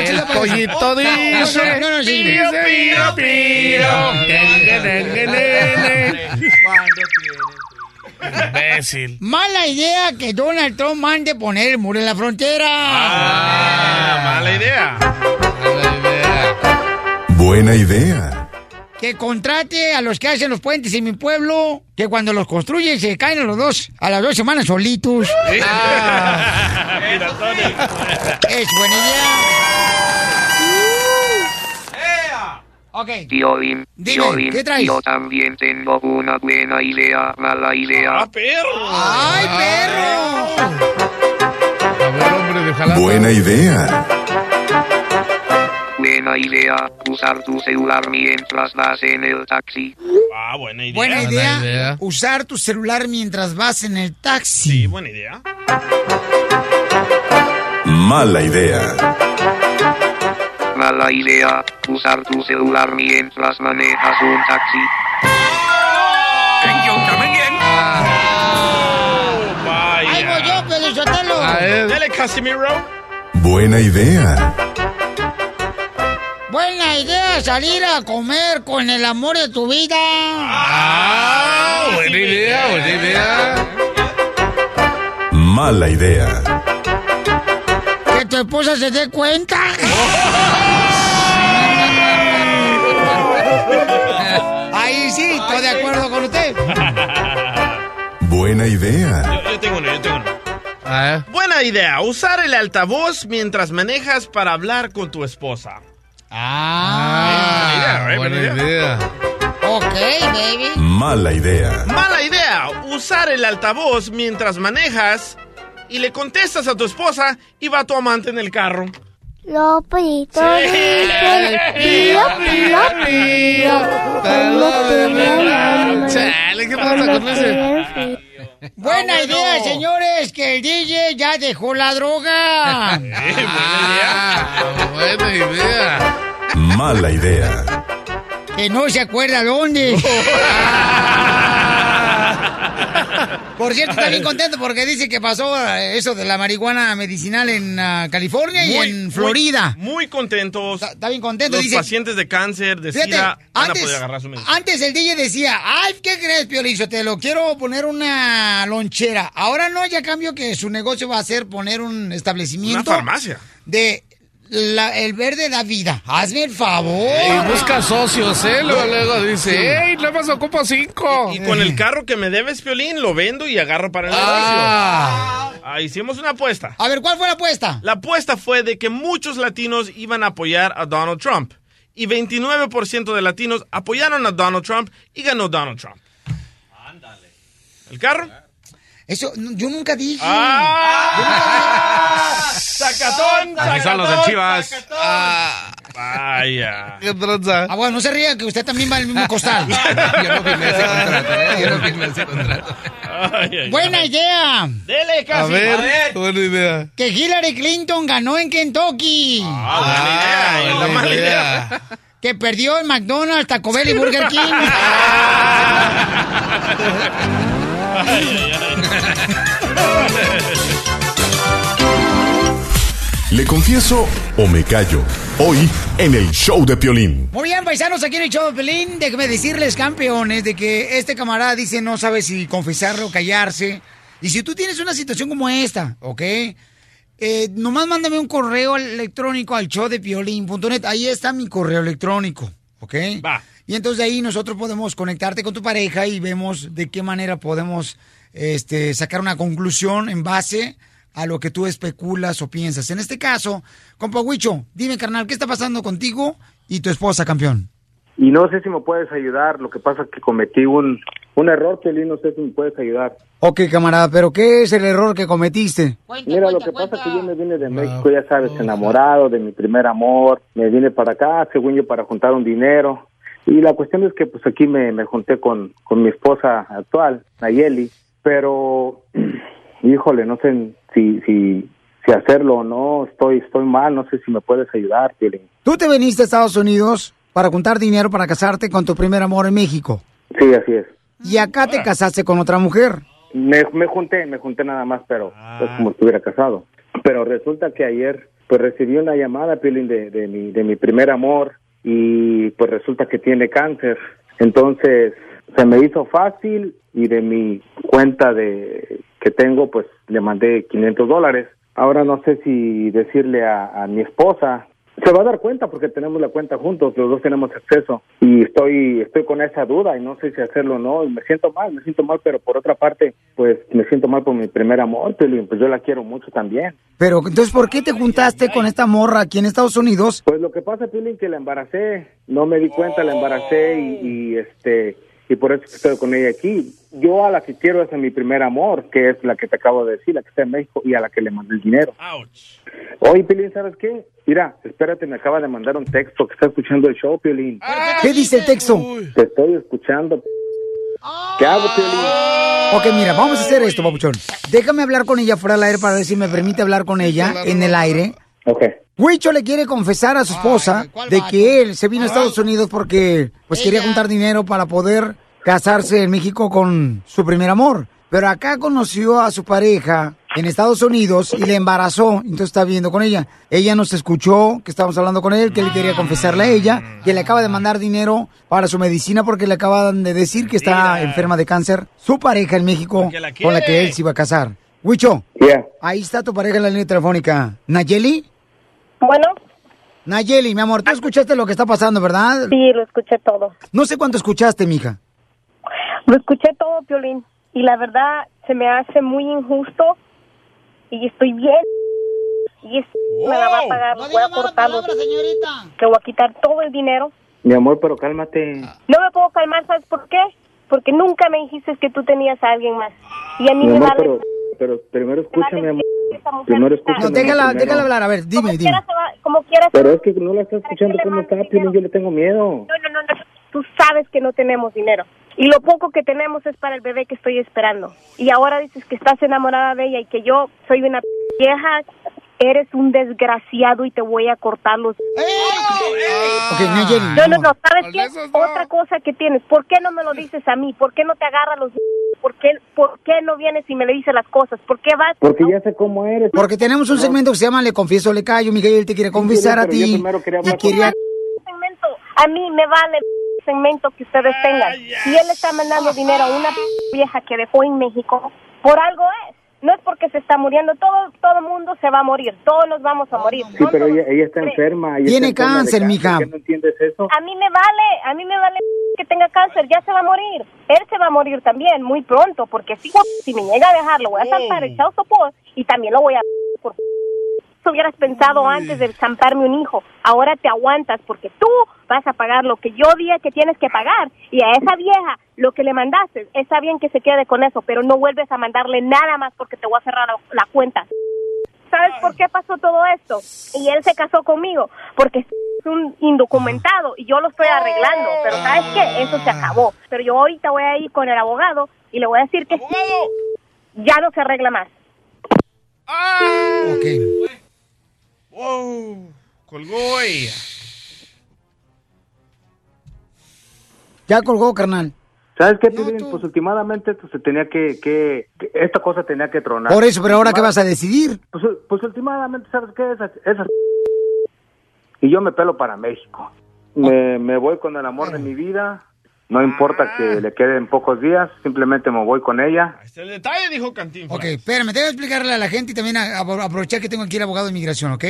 el pollito dice, No, no, no, sí. pío, pío, pío. Imbécil. Mala idea que Donald Trump mande poner el muro en la frontera. Ah, mala idea. Buena idea. Que contrate a los que hacen los puentes en mi pueblo, que cuando los construyen se caen a los dos, a las dos semanas solitos. Ah, es buena idea. Ok. Piolín, Dime, ¿qué traes? yo también tengo una buena idea, mala idea. ¡Ay, perro! Buena idea. Buena idea, usar tu celular mientras vas en el taxi. Ah, buena idea. Buena idea, usar tu celular mientras vas en el taxi. Sí, buena idea. Mala idea. Mala idea, usar tu celular mientras manejas un taxi. ¡Ahí voy yo, Pelizotelo! Dale, Casimiro. Buena idea. Buena idea salir a comer con el amor de tu vida. Ah, buena idea, buena idea. Mala idea. Que tu esposa se dé cuenta. Ahí sí, estoy de acuerdo con usted. Buena idea. Yo, yo tengo uno, yo tengo uno. Buena idea, usar el altavoz mientras manejas para hablar con tu esposa. Ah, buena idea, buena buena idea. Ok, baby. Mala idea. Mala idea, usar el altavoz mientras manejas y le contestas a tu esposa y va tu amante en el carro. Lopito Sí. dice, pío, pío, pío. Chale, ¿qué pasa con ese? Buena idea, señores, que el DJ ya dejó la droga. Ah, buena idea. Mala idea. Que no se acuerda dónde. Por cierto, está bien contento porque dice que pasó eh, eso de la marihuana medicinal en ah, California y en Florida. Muy, muy contentos. Está bien contento. Los dice, pacientes de cáncer, de Fíjate, SIDA, van a antes- poder agarrar su medicina. Antes el DJ decía, ay, ¿qué crees, Piolín? Te lo quiero poner una lonchera. Ahora no, ya cambio que su negocio va a ser poner un establecimiento. Una farmacia. De la- el verde da vida. Hazme el favor. Y busca socios, ¿eh? Luego, luego dice, ¡Ey, nada más ocupo cinco! Y con el carro que me debes, Piolín, lo vendo y agarro para el Ah. negocio. Ah, hicimos una apuesta. A ver, ¿cuál fue la apuesta? La apuesta fue de que muchos latinos iban a apoyar a Donald Trump. Y 29% de latinos apoyaron a Donald Trump y ganó Donald Trump. ¿El carro? Eso, yo nunca dije. ¡Ah! ¡Sacatón! Así son los sacatón, Chivas. sacatón. Ah. Vaya. ¿Qué tranza? Ah, bueno, no se ría que usted también va al mismo costal. Yo no firmé ese contrato, ¿eh? Yo no firmé ese contrato. Ay, ay, Buena ay. idea. Dele, A casi. ver, buena idea. Que Hillary Clinton ganó en Kentucky. Ah, buena idea. Es la buena mala idea. idea. Que perdió en McDonald's, Taco Bell y Burger King. ¿Le confieso o me callo? Hoy en el show de Piolín. Muy bien, paisanos, aquí en el show de Pelín. Déjenme decirles, campeones, de que este camarada dice no sabe si confesarlo o callarse. Y si tú tienes una situación como esta, ¿ok? Eh, nomás mándame un correo electrónico al show de piolín.net. Ahí está mi correo electrónico, ¿ok? Va. Y entonces de ahí nosotros podemos conectarte con tu pareja y vemos de qué manera podemos este, sacar una conclusión en base a lo que tú especulas o piensas. En este caso, compa Huicho, dime, carnal, ¿qué está pasando contigo y tu esposa, campeón? Y no sé si me puedes ayudar, lo que pasa es que cometí un, un error, Piolín, no sé si me puedes ayudar. Ok, camarada, pero ¿qué es el error que cometiste? Mira, lo que pasa es que yo me vine de México, ya sabes, enamorado de mi primer amor, me vine para acá, según yo, para juntar un dinero. Y la cuestión es que pues aquí me, me junté con, con mi esposa actual, Nayeli, pero, híjole, no sé si, si si hacerlo o no, estoy, estoy mal, no sé si me puedes ayudar, Piolín. Tú te viniste a Estados Unidos para juntar dinero para casarte con tu primer amor en México. Sí, así es. Y acá te casaste con otra mujer. Me, me junté, me junté nada más, pero es como si estuviera casado. Pero resulta que ayer, pues recibí una llamada, Piolín, de, de, mi, de mi primer amor y pues resulta que tiene cáncer. Entonces, se me hizo fácil y de mi cuenta de que tengo, pues le mandé 500 dólares. Ahora no sé si decirle a, a mi esposa. Se va a dar cuenta porque tenemos la cuenta juntos, los dos tenemos acceso y estoy estoy con esa duda y no sé si hacerlo o no y me siento mal, me siento mal, pero por otra parte, pues me siento mal por mi primer amor, pues yo la quiero mucho también. Pero entonces, ¿por qué te juntaste con esta morra aquí en Estados Unidos? Pues lo que pasa, Piolín, que la embaracé, no me di cuenta, la embaracé y, y, este y por eso estoy con ella aquí. Yo a la que quiero es a mi primer amor, que es la que te acabo de decir, la que está en México y a la que le mandé el dinero. Oye, Piolín, ¿sabes qué? Mira, espérate, me acaba de mandar un texto que está escuchando el show, Piolín. ¿Qué dice el texto? Te estoy escuchando. ¿Qué hago, Piolín? Ok, mira, vamos a hacer esto, papuchón. Déjame hablar con ella fuera del aire para ver si me permite hablar con ella en el aire. Ok. Huicho le quiere confesar a su esposa de que él se vino a Estados Unidos porque pues quería juntar dinero para poder casarse en México con su primer amor. Pero acá conoció a su pareja en Estados Unidos y le embarazó, entonces está viviendo con ella. Ella nos escuchó que estábamos hablando con él, que él quería confesarle a ella, que le acaba de mandar dinero para su medicina porque le acaban de decir que está enferma de cáncer. Su pareja en México con la que él se iba a casar. Huicho, ahí está tu pareja en la línea telefónica. ¿Nayeli? Bueno. Nayeli, mi amor, tú escuchaste lo que está pasando, ¿verdad? Sí, lo escuché todo. No sé cuánto escuchaste, mija. Lo escuché todo, Piolín. Y la verdad, se me hace muy injusto. Y estoy bien. Y es, me la va a pagar. voy a cortar los- Que voy a quitar todo el dinero. Mi amor, pero cálmate. No me puedo calmar, ¿sabes por qué? Porque nunca me dijiste que tú tenías a alguien más. Y a mí Mi me amor, vale... pero, pero primero escúchame, amor. Primero escúchame. No, déjala, primero. déjala hablar, a ver, dime, Como dime. quiera se va- como quiera se Pero es que no la está escuchando cómo está, Piolín, yo le tengo miedo. No, no, no, no. Tú sabes que no tenemos dinero. Y lo poco que tenemos es para el bebé que estoy esperando. Y ahora dices que estás enamorada de ella y que yo soy una vieja. Eres un desgraciado y te voy a cortar los... Ok, Nayeli. No, no, no. ¿Sabes qué? Otra cosa que tienes. ¿Por qué no me lo dices a mí? ¿Por qué no te agarras los... ¿Por qué, ¿Por qué no vienes y me le dices las cosas? ¿Por qué vas? Porque ya sé cómo eres. Porque tenemos un segmento que se llama Le confieso, le callo, Miguel, él te quiere confesar a pero yo ti. primero quería Y hablar quería... segmento. A mí me vale segmento que ustedes tengan. Si él está mandando dinero a una vieja que dejó en México, por algo es. No es porque se está muriendo. Todo todo mundo se va a morir. Todos nos vamos a morir. Sí, pero ella, ella está enferma. ella Tiene está cáncer, mija. ¿Qué no entiendes eso? A mí me vale, a mí me vale que tenga cáncer, ya se va a morir. Él se va a morir también, muy pronto, porque si, si me llega a dejar, lo voy a zampar el chao sopor y también lo voy a... Por... Eso hubieras pensado antes de zamparme un hijo. Ahora te aguantas porque tú vas a pagar lo que yo diga que tienes que pagar. Y a esa vieja, lo que le mandaste, está bien que se quede con eso, pero no vuelves a mandarle nada más porque te voy a cerrar la, la cuenta. ¿Sabes por qué pasó todo esto? Y él se casó conmigo, porque es un indocumentado y yo lo estoy arreglando, pero ¿sabes qué? Eso se acabó. Pero yo ahorita voy a ir con el abogado y le voy a decir que ya no se arregla más. Ok. Wow. Colgó ella. Ya colgó, carnal. ¿Sabes qué, Piolín? Pues últimamente pues, se tenía que, que, que- Esta cosa tenía que tronar. Por eso, pero ahora, ¿qué vas a decidir? Pues, pues últimamente, ¿sabes qué? Esas, esas... Y yo me pelo para México. Me, me voy con el amor de mi vida. No importa que le queden pocos días, simplemente me voy con ella. Este el detalle dijo Cantinflas. Ok, espérame, tengo que explicarle a la gente y también a- a- aprovechar que tengo aquí el abogado de inmigración, ¿ok?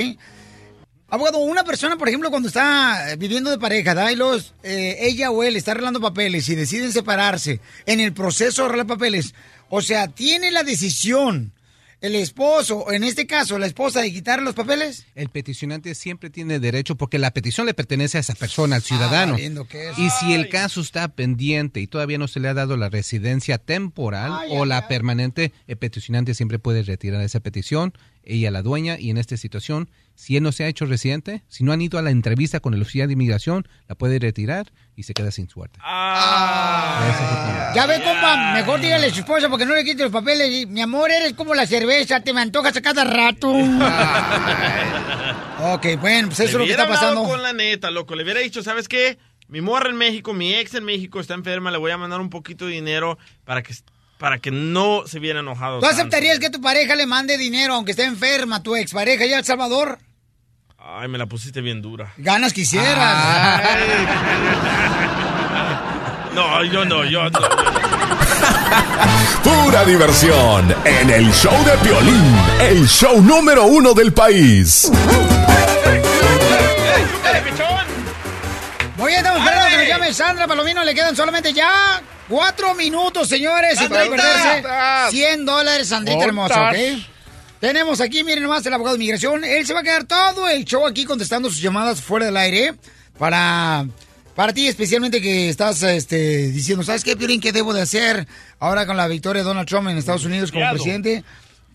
Abogado, una persona, por ejemplo, cuando está eh, viviendo de pareja, ¿da? Y los, eh, ella o él está arreglando papeles y deciden separarse en el proceso de arreglar papeles, o sea, ¿tiene la decisión el esposo, o en este caso, la esposa, de quitar los papeles? El peticionante siempre tiene derecho porque la petición le pertenece a esa persona, al ciudadano. valiendo queso. y si el caso está pendiente y todavía no se le ha dado la residencia temporal o la permanente, el peticionante siempre puede retirar esa petición ella la dueña, y en esta situación, si él no se ha hecho residente, si no han ido a la entrevista con el oficial de inmigración, la puede retirar y se queda sin suerte. Ya ve, compa, mejor dígale a su esposa porque no le quite los papeles. Y, Mi amor, eres como la cerveza, te me antojas a cada rato. ok, bueno, pues eso es lo que hubiera está pasando. con la neta, loco. Le hubiera dicho, ¿sabes qué? Mi morra en México, mi ex en México está enferma, le voy a mandar un poquito de dinero para que, para que no se viera enojado. ¿Tú tanto. aceptarías que tu pareja le mande dinero aunque esté enferma, tu expareja allá en El Salvador? Ay, me la pusiste bien dura. Ganas quisieras. No, yo no, yo no. Pura diversión en el show de Piolín, el show número uno del país. Muy bien, estamos esperando que nos llame Sandra Palomino. Le quedan solamente ya cuatro minutos, señores. Y puede Sandrita. perderse 100 dólares, Sandrita hermosa. ¿ok? Tenemos aquí, miren nomás, el abogado de inmigración. Él se va a quedar todo el show aquí contestando sus llamadas fuera del aire para, para ti, especialmente que estás este, diciendo, ¿sabes qué, Piolín, qué debo de hacer ahora con la victoria de Donald Trump en Estados Unidos como presidente?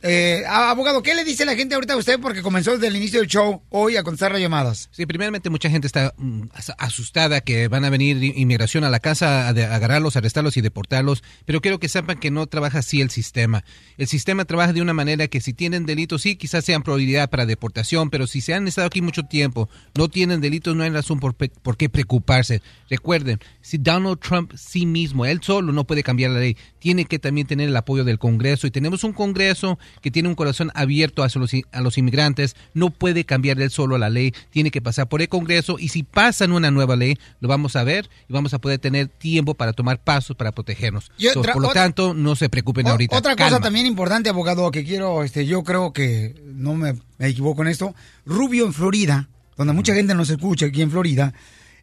Eh, a- abogado, ¿qué le dice la gente ahorita a usted? Porque comenzó desde el inicio del show hoy a contestar las llamadas. Sí, primeramente mucha gente está mm, as- asustada que van a venir inmigración a la casa a, agarrarlos, arrestarlos y deportarlos, pero quiero que sepan que no trabaja así el sistema. El sistema trabaja de una manera que si tienen delitos, sí, quizás sean prioridad para deportación, pero si se han estado aquí mucho tiempo, no tienen delitos, no hay razón por qué preocuparse. Recuerden, si Donald Trump sí mismo, él solo no puede cambiar la ley, tiene que también tener el apoyo del Congreso y tenemos un Congreso que tiene un corazón abierto hacia los, a los inmigrantes, no puede cambiar él solo la ley, tiene que pasar por el Congreso y si pasan una nueva ley, lo vamos a ver y vamos a poder tener tiempo para tomar pasos para protegernos. Por lo otra- tanto, no se preocupen ahorita. Otra cosa también importante, abogado, que quiero, este, yo creo que no me, me equivoco en esto. Rubio en Florida, donde mucha gente nos escucha aquí en Florida,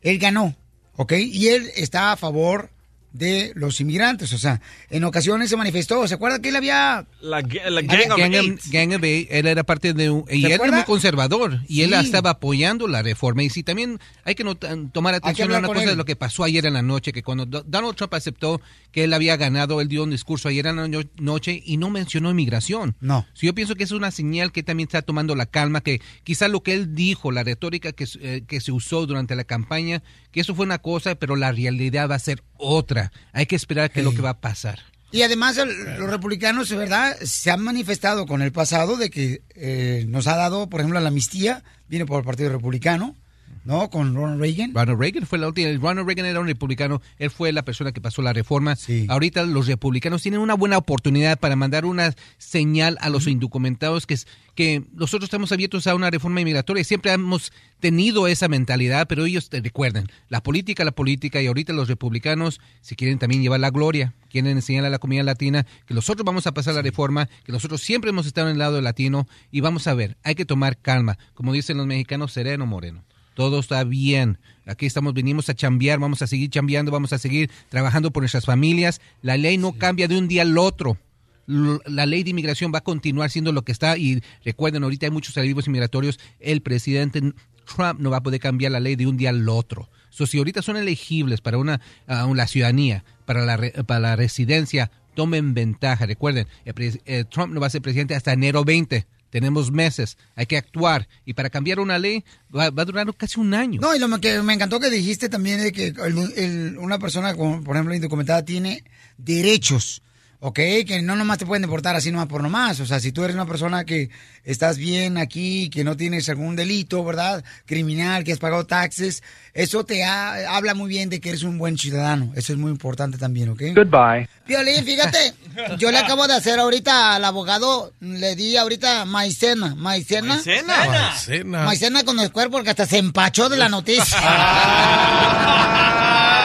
él ganó, ¿ok? Y él está a favor de los inmigrantes, o sea, en ocasiones se manifestó, ¿se acuerda que él había... La, la Gang, Gang of Gang. Gang of Eight, él era parte de un, y él era muy conservador y él estaba apoyando la reforma y sí también hay que not- tomar atención a una cosa él. de lo que pasó ayer en la noche que cuando Do- Donald Trump aceptó que él había ganado él dio un discurso ayer en la no- noche y no mencionó inmigración No. Sí, yo pienso que es una señal que también está tomando la calma que quizás lo que él dijo la retórica que, eh, que se usó durante la campaña que eso fue una cosa pero la realidad va a ser otra hay que esperar que lo que va a pasar Y además el- los republicanos, ¿verdad? Se han manifestado con el pasado de que eh, nos ha dado, por ejemplo, la amnistía, viene por el Partido Republicano, ¿no? Con Ronald Reagan. Ronald Reagan fue la última. Ronald Reagan era un republicano. Él fue la persona que pasó la reforma. Ahorita los republicanos tienen una buena oportunidad para mandar una señal a los indocumentados que es que nosotros estamos abiertos a una reforma inmigratoria. Siempre hemos tenido esa mentalidad, pero ellos te recuerden la política, la política y ahorita los republicanos si quieren también llevar la gloria, quieren enseñar a la comunidad latina que nosotros vamos a pasar la reforma, que nosotros siempre hemos estado en el lado del latino y vamos a ver, hay que tomar calma, como dicen los mexicanos, sereno moreno. Todo está bien. Aquí estamos, venimos a chambear, vamos a seguir chambeando, vamos a seguir trabajando por nuestras familias. La ley no cambia de un día al otro. La ley de inmigración va a continuar siendo lo que está y recuerden, ahorita hay muchos alivios inmigratorios. El presidente Trump no va a poder cambiar la ley de un día al otro. So, si ahorita son elegibles para una, la ciudadanía, para la, re- para la residencia, tomen ventaja. Recuerden, el eh, Trump no va a ser presidente hasta enero 20. Tenemos meses, hay que actuar. Y para cambiar una ley va, va a durar casi un año. No, y lo que me encantó que dijiste también de que el- una persona, como, por ejemplo, indocumentada, tiene derechos, ¿ok? Que no nomás te pueden deportar así nomás por nomás. O sea, si tú eres una persona que estás bien aquí, que no tienes algún delito, ¿verdad? Criminal, que has pagado taxes, eso te ha- habla muy bien de que eres un buen ciudadano. Eso es muy importante también, ¿ok? Goodbye. Violín, fíjate, yo le acabo de hacer ahorita al abogado, le di ahorita maicena, maicena. Maicena. Maicena. Maicena con el cuerpo porque hasta se empachó de la noticia.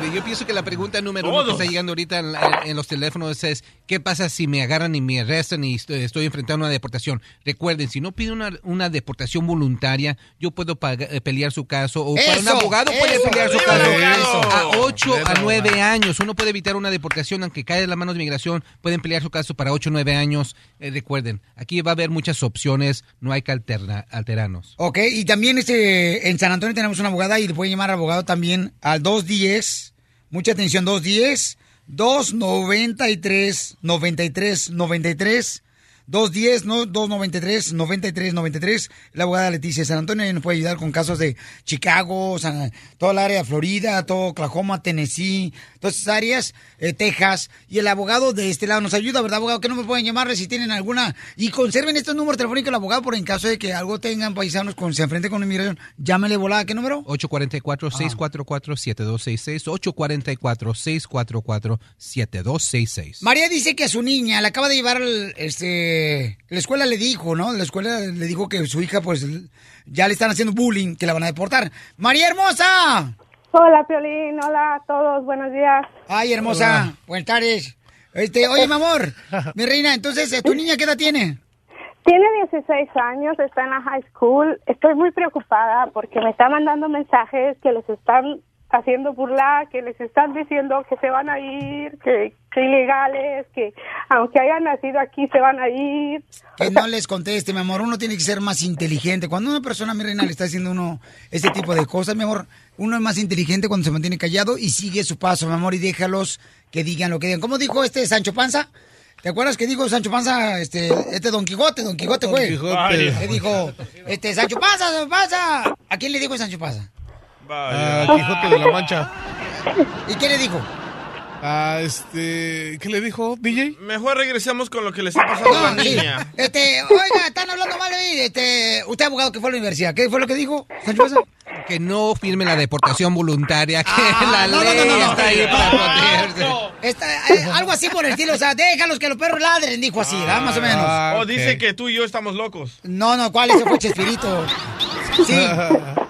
Mire, yo pienso que la pregunta número uno que está llegando ahorita en, la- en los teléfonos es, ¿qué pasa si me agarran y me arrestan y estoy, estoy enfrentando una deportación? Recuerden, si no pido una, una deportación voluntaria, yo puedo paga- eh, pelear su caso o para un Eso, abogado puede eso, pelear su caso a 8 a Eso, 9 años. Uno puede evitar una deportación, aunque cae de las manos de migración, pueden pelear su caso para 8 o 9 años. Eh, recuerden, aquí va a haber muchas opciones, no hay que alterna, alterarnos. Ok, y también este, en San Antonio tenemos una abogada y le pueden llamar al abogado también al 210, mucha atención, 210, 293, 93, 93, 210-293-9393. La abogada Leticia San Antonio nos puede ayudar con casos de Chicago, San- toda el área de Florida, todo Oklahoma, Tennessee, todas esas áreas, eh, Texas. Y el abogado de este lado nos ayuda, ¿verdad, abogado? Que no me pueden llamarle si tienen alguna. Y conserven estos números telefónicos del abogado por en caso de que algo tengan paisanos con se enfrenten con inmigración. Llámele volada, ¿qué número? 844-644-7266. 844-644-7266. María dice que a su niña le acaba de llevar, al, este, la escuela le dijo, ¿no? La escuela le dijo que su hija, pues, ya le están haciendo bullying, que la van a deportar. María hermosa. Hola, Piolín. Hola a todos. Buenos días. Ay, hermosa. Buenas tardes. Este, oye, mi amor, mi reina, entonces, ¿tu niña qué edad tiene? Tiene 16 años, está en la high school. Estoy muy preocupada porque me está mandando mensajes que les están haciendo burla, que les están diciendo que se van a ir, que, que ilegales, que aunque hayan nacido aquí se van a ir. Que no les conteste, mi amor. Uno tiene que ser más inteligente. Cuando una persona, mi reina, le está haciendo uno este tipo de cosas, mi amor, uno es más inteligente cuando se mantiene callado y sigue su paso, mi amor, y déjalos que digan lo que digan. ¿Cómo dijo este Sancho Panza? ¿Te acuerdas que dijo Sancho Panza, este, este Don Quijote, Don Quijote, güey? Quijote. Que dijo, este, Sancho Panza, Sancho Panza. ¿A quién le dijo Sancho Panza? Ah, Quijote de la Mancha. ¿Y qué le dijo? Ah, este, ¿qué le dijo, DJ? Mejor regresemos con lo que le está pasando a la Sí. niña. Este, oiga, están hablando mal de mí. Este, usted abogado que fue a la universidad. ¿Qué fue lo que dijo, Sancho Panza? Que no firme la deportación voluntaria, que la Ah, no, no, ley no, no, no. está ahí para protegerse. Está, eh, algo así por el estilo, o sea, déjalos que los perros ladren, dijo así, ¿verdad? Más o menos. O dice que tú y yo estamos locos. No, no, ¿cuál? Ese fue Chespirito. Sí.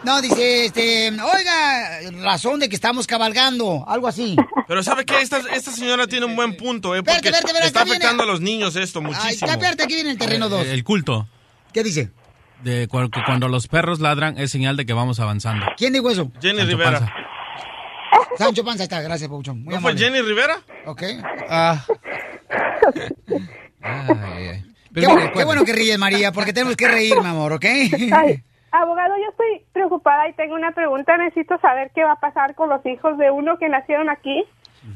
No, dice, este, oiga, razón de que estamos cabalgando, algo así. Pero ¿sabe qué? Esta, esta señora tiene un buen punto, ¿eh? Porque está viene. afectando a los niños esto Ay, muchísimo. espérate, aquí viene el terreno 2. El culto. ¿Qué dice? De cu- que cuando los perros ladran es señal de que vamos avanzando. ¿Quién dijo eso? Jenny Sancho Rivera. Panza. Sancho Panza está, gracias, Pauchón. Muy ¿No fue amable. Jenny Rivera? Ok. Ah. Qué, Pero bu- mire, qué bueno que ríes, María, porque tenemos que reír, mi amor, ¿ok? Ay, preocupada y tengo una pregunta. Necesito saber qué va a pasar con los hijos de uno que nacieron aquí.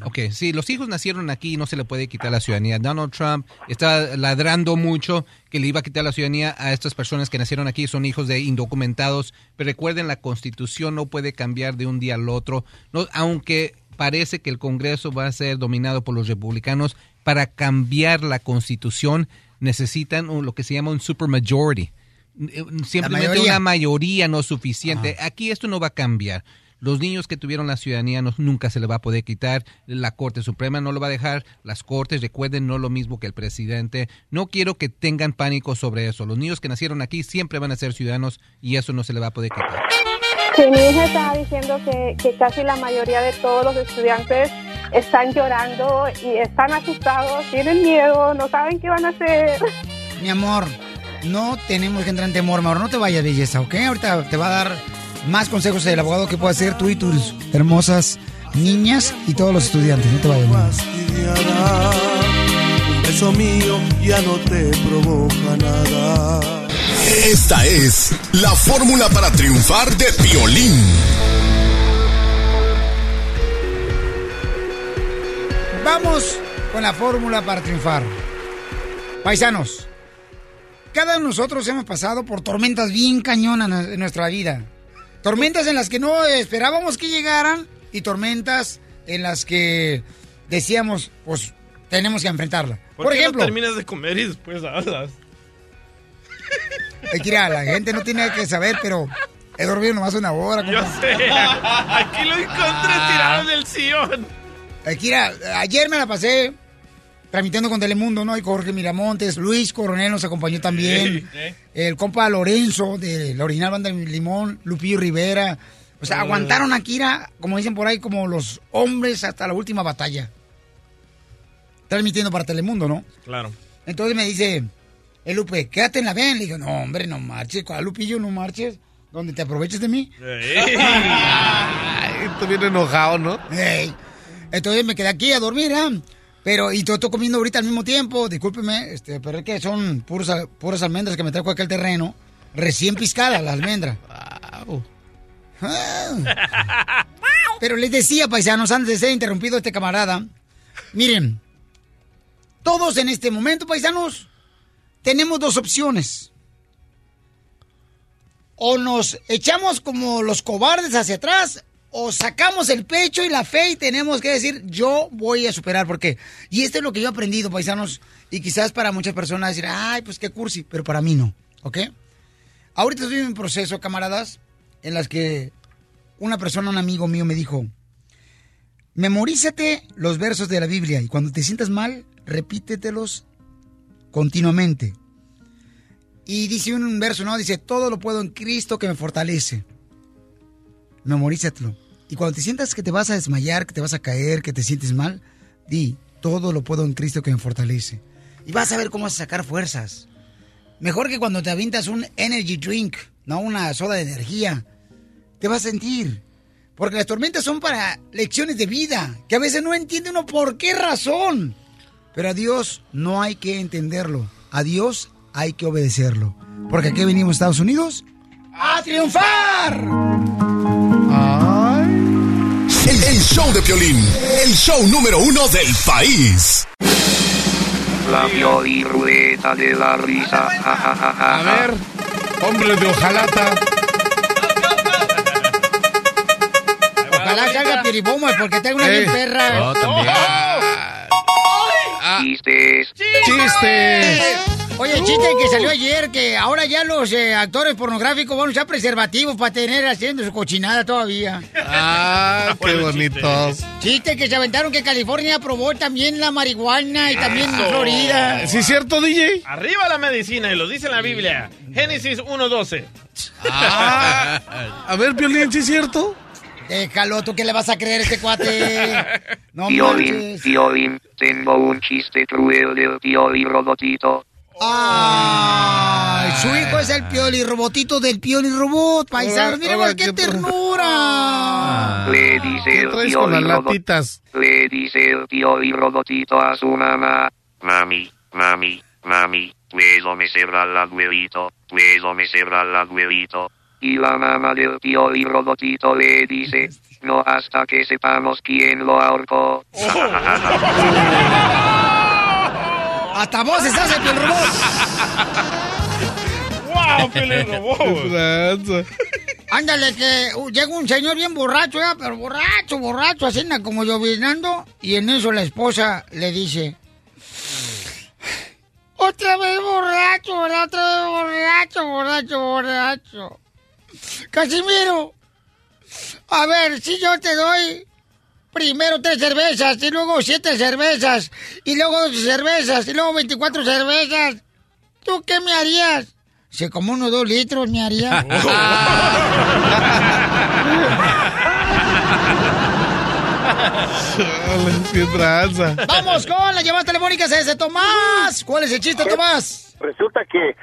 Ok, sí, los hijos nacieron aquí y no se le puede quitar la ciudadanía. Donald Trump está ladrando mucho que le iba a quitar la ciudadanía a estas personas que nacieron aquí, son hijos de indocumentados. Pero recuerden, la constitución no puede cambiar de un día al otro. No, aunque parece que el Congreso va a ser dominado por los republicanos, para cambiar la constitución necesitan lo que se llama un supermajority. Eh, Simplemente mayoría. una mayoría no es suficiente. Aquí esto no va a cambiar. Los niños que tuvieron la ciudadanía no- nunca se le va a poder quitar. La Corte Suprema no lo va a dejar. Las Cortes, recuerden, no lo mismo que el presidente. No quiero que tengan pánico sobre eso. Los niños que nacieron aquí siempre van a ser ciudadanos y eso no se le va a poder quitar. Sí, mi hija estaba diciendo que, que casi la mayoría de todos los estudiantes están llorando y están asustados, tienen miedo, no saben qué van a hacer. Mi amor, no tenemos que entrar en temor, amor. No te vayas, belleza, ¿ok? Ahorita te va a dar más consejos el abogado que puede hacer tú y tus hermosas niñas y todos los estudiantes. No te vayas. Un beso mío ya no te provoca nada. Esta es la fórmula para triunfar de Piolín. Vamos con la fórmula para triunfar. Paisanos, cada uno de nosotros hemos pasado por tormentas bien cañonas en nuestra vida. Tormentas en las que no esperábamos que llegaran y tormentas en las que decíamos, pues tenemos que enfrentarla. ¿Por, Por, qué ejemplo, no terminas de comer y después hablas? Ay, mira, la gente no tiene que saber, pero he dormido nomás una hora. Yo sé. Aquí lo encontré tirado en el sillón. Akira, ayer me la pasé transmitiendo con Telemundo, ¿no? Y Jorge Miramontes, Luis Coronel nos acompañó también. Sí, El compa Lorenzo de la original banda de Limón, Lupillo Rivera. O sea, aguantaron a Kira, como dicen por ahí, como los hombres hasta la última batalla. Transmitiendo para Telemundo, ¿no? Claro. Entonces me dice, el Lupe, quédate en la ven. Le digo, no, hombre, no marches. ¿Cuál Lupillo no marches? Donde te aproveches de mí. Ay, Estoy bien enojado, ¿no? Ey. Entonces me quedé aquí a dormir, ¿ah? Pero, y todo estoy comiendo ahorita al mismo tiempo, discúlpeme, este, pero es que son puros, puras almendras que me trajo acá el terreno, recién piscadas la almendra. Ah. Pero les decía, paisanos, antes de ser interrumpido este camarada, miren, todos en este momento, paisanos, tenemos dos opciones. O nos echamos como los cobardes hacia atrás, o sacamos el pecho y la fe y tenemos que decir, yo voy a superar, porque, y esto es lo que yo he aprendido, paisanos, y quizás para muchas personas decir, ay, pues qué cursi, pero para mí no, ¿ok? Ahorita estoy en un proceso, camaradas, en las que una persona, un amigo mío me dijo, memorízate los versos de la Biblia y cuando te sientas mal, repítetelos continuamente. Y dice un verso, ¿no? Dice, todo lo puedo en Cristo que me fortalece. Memorízatelo. Y cuando te sientas que te vas a desmayar, que te vas a caer, que te sientes mal, di, todo lo puedo en Cristo que me fortalece. Y vas a ver cómo vas a sacar fuerzas. Mejor que cuando te avientas un energy drink, no una soda de energía. Te vas a sentir. Porque las tormentas son para lecciones de vida, que a veces no entiende uno por qué razón. Pero a Dios no hay que entenderlo. A Dios hay que obedecerlo. Porque aquí venimos, Estados Unidos, a triunfar. Show de Piolín, el show número uno del país. La Ruleta de la risa. Ja, ja, ja, ja, A ver, hombre de hojalata. Ojalá salga piriboma porque tengo una bien Eh. perra. Oh, también. Chistes. ¡Chistes! Oye, el chiste que salió ayer, que ahora ya los eh, actores pornográficos van a usar preservativos para tener haciendo su cochinada todavía. Ah, qué bonitos. Chiste que se aventaron que California aprobó también la marihuana y también Eso. Florida. ¿Sí es cierto, DJ? Arriba la medicina, y lo dice en la Biblia. Génesis 1.12. Ah, a ver, Piolín, ¿sí es cierto? Déjalo, ¿tú qué le vas a creer a este cuate? No Piolín, manches. Piolín, tengo un chiste cruel del Robotito. Ay, su hijo es el pioli robotito del pioli robot, paisano. Mira, qué ¿qué ternura. Le dice el Pioli Robot- latitas? Le dice el Pioli Robotito a su mamá. Mami, mami, mami, puedo me cerrar el abuelito, puedo me cerrar el abuelito. Y la mamá del Pioli Robotito le dice, no hasta que sepamos quién lo ahorcó. Hasta vos estás el robot. ¡Wow! Ándale, que uh, llega un señor bien borracho, ¿ya? pero borracho, borracho, así como llovinando. Y en eso la esposa le dice: Otra vez borracho, ¿verdad? otra vez borracho, borracho, borracho. Casimiro, a ver, si yo te doy primero tres cervezas, y luego siete cervezas, y luego doce cervezas, y luego 24 cervezas, ¿tú qué me harías? Si como unos dos litros me haría. Chale, qué tranza. Vamos con la llamada telefónica ese Tomás. ¿Cuál es el chiste, Tomás? Resulta que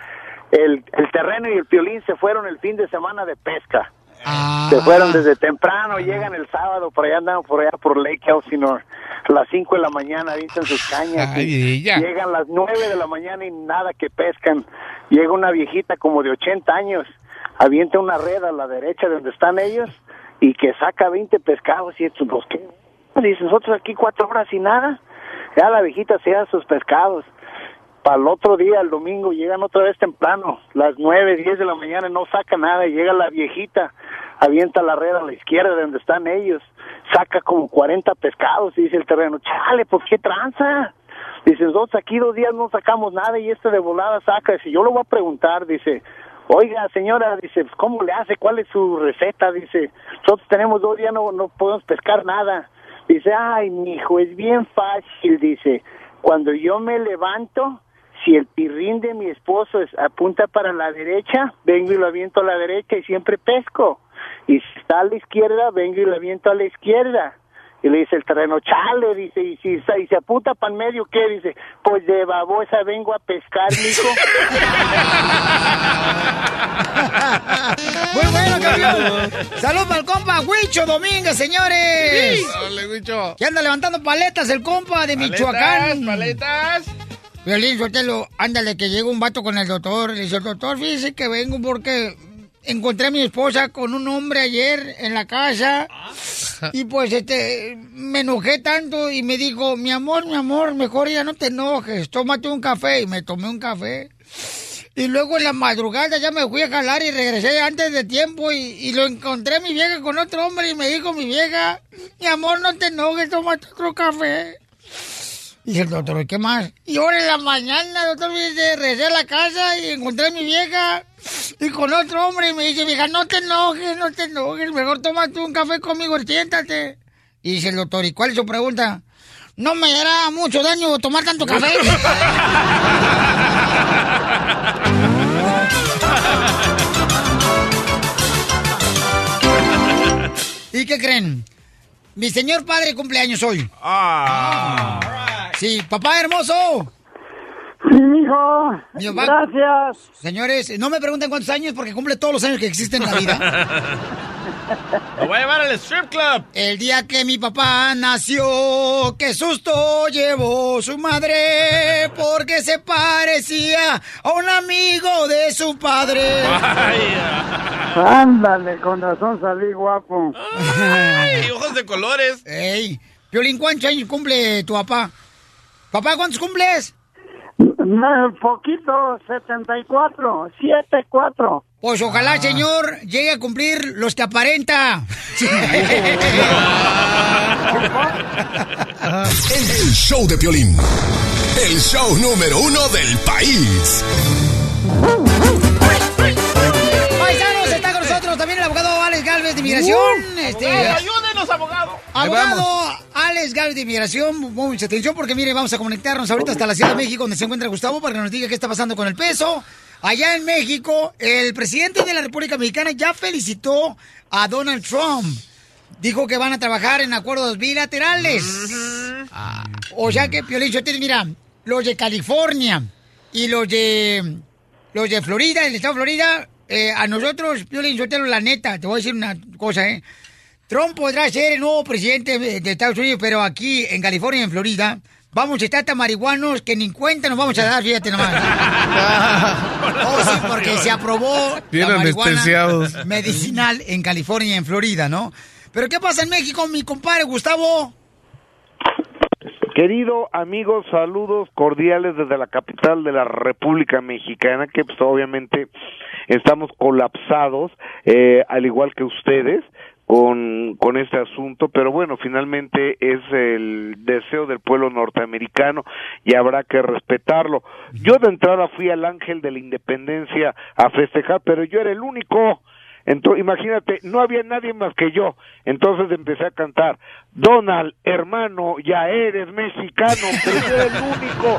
el, el terreno y el piolín se fueron el fin de semana de pesca. Ah. Se fueron desde temprano, llegan el sábado, por allá andan por allá por Lake Elsinore. A las 5 de la mañana dicen sus cañas. Ay. Llegan las 9 de la mañana y nada que pescan. Llega una viejita como de 80 años, avienta una red a la derecha de donde están ellos y que saca 20 pescados y estos, pues, ¿qué? Dice, nosotros aquí cuatro horas y nada. Ya la viejita se da sus pescados. Para el otro día, el domingo, llegan otra vez temprano, las nueve, diez de la mañana, no saca nada, llega la viejita, avienta la red a la izquierda de donde están ellos, saca como 40 pescados, y dice el terreno, chale, ¿por qué tranza? Dice, nosotros aquí dos días no sacamos nada y este de volada saca, dice, yo lo voy a preguntar, dice, oiga señora, dice, pues, ¿cómo le hace? ¿Cuál es su receta? Dice, nosotros tenemos dos días, no, no podemos pescar nada. Dice, ay, mijo, es bien fácil, dice, cuando yo me levanto, si el pirrín de mi esposo es, apunta para la derecha, vengo y lo aviento a la derecha y siempre pesco. Y si está a la izquierda, vengo y lo aviento a la izquierda. Y le dice el terreno, chale, dice, y si y se apunta para el medio, ¿qué? Dice, pues de babosa vengo a pescar, mijo. Muy bueno, campeón. Salud para el compa Huicho Domínguez, señores. Dale, Huicho. Que anda levantando paletas el compa de Michoacán. paletas. Violín, suéltelo. Ándale, que llega un vato con el doctor. Le dice, doctor, fíjese que vengo porque encontré a mi esposa con un hombre ayer en la casa. Y pues, este, me enojé tanto y me dijo, mi amor, mi amor, mejor ya no te enojes, tómate un café. Y me tomé un café. Y luego en la madrugada ya me fui a jalar y regresé antes de tiempo y, y lo encontré mi vieja con otro hombre y me dijo mi vieja, mi amor, no te enojes, tómate otro café. Dice el doctor, ¿y qué más? Y ahora en la mañana, doctor, me dice, regresé a la casa y encontré a mi vieja y con otro hombre y me dice, vieja, no te enojes, no te enojes, mejor tómate un café conmigo, siéntate. Y dice el doctor, ¿y cuál es su pregunta? No me hará mucho daño tomar tanto café. ¿Y qué creen? Mi señor padre cumpleaños hoy. Ah. Sí, papá hermoso. Sí, mijo. Gracias. Señores, no me pregunten cuántos años porque cumple todos los años que existen en la vida. Lo voy a llevar al strip club. El día que mi papá nació, qué susto llevó su madre, porque se parecía a un amigo de su padre. Ándale, con razón salí guapo. Ay, ojos de colores. Ey, Piolín, ¿cuántos años cumple tu papá? Papá, ¿cuántos cumples? No, poquito, 74, 74. Pues ojalá, señor, llegue a cumplir los que aparenta. El show de Piolín. El show número uno del país. Paisanos, está con nosotros también el abogado Alex Galvez de Inmigración. este, Abogado, abogado. Abogado Alex Galvez de Inmigración, mucha atención porque mire, vamos a conectarnos ahorita hasta la Ciudad de México donde se encuentra Gustavo para que nos diga qué está pasando con el peso. Allá en México, el presidente de la República Mexicana ya felicitó a Donald Trump. Dijo que van a trabajar en acuerdos bilaterales. Ah, o sea que, Piolín, Sotelo, mira, los de California y los de los de Florida, el estado de Florida, eh, a nosotros, Piolín Sotelo, la neta, te voy a decir una cosa, ¿eh? Trump podrá ser el nuevo presidente de Estados Unidos, pero aquí en California y en Florida vamos a estar tan marihuanos que ni cuenta nos vamos a dar, fíjate nomás. Oh, sí, porque se aprobó Bien la marihuana medicinal en California y en Florida, ¿no? Pero ¿qué pasa en México, mi compadre Gustavo? Querido amigos, saludos cordiales desde la capital de la República Mexicana, que pues obviamente estamos colapsados, eh, al igual que ustedes, con, con este asunto, pero bueno, finalmente es el deseo del pueblo norteamericano y habrá que respetarlo. Yo de entrada fui al Ángel de la Independencia a festejar, pero yo era el único. Entonces, imagínate, no había nadie más que yo. Entonces empecé a cantar, Donald, hermano, ya eres mexicano, pero yo era el único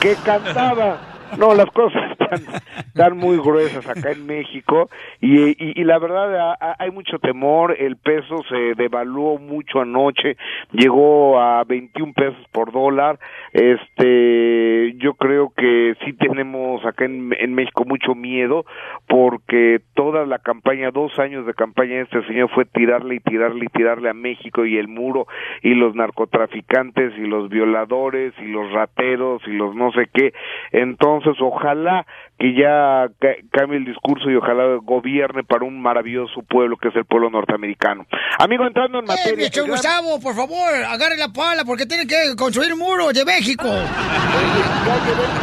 que cantaba. No, las cosas están, muy gruesas acá en México y, la verdad hay mucho temor, el peso se devaluó mucho anoche, llegó a 21 pesos por dólar, este, yo creo que sí tenemos acá en, en México mucho miedo porque toda la campaña, dos años de campaña de este señor fue tirarle y tirarle y tirarle a México y el muro y los narcotraficantes y los violadores y los rateros y los no sé qué, entonces ojalá que ya ca- cambie el discurso y ojalá gobierne para un maravilloso pueblo que es el pueblo norteamericano. Amigo, entrando en Eh, materia... gran- Gustavo, por favor, agarre la pala porque tiene que construir un muro de México.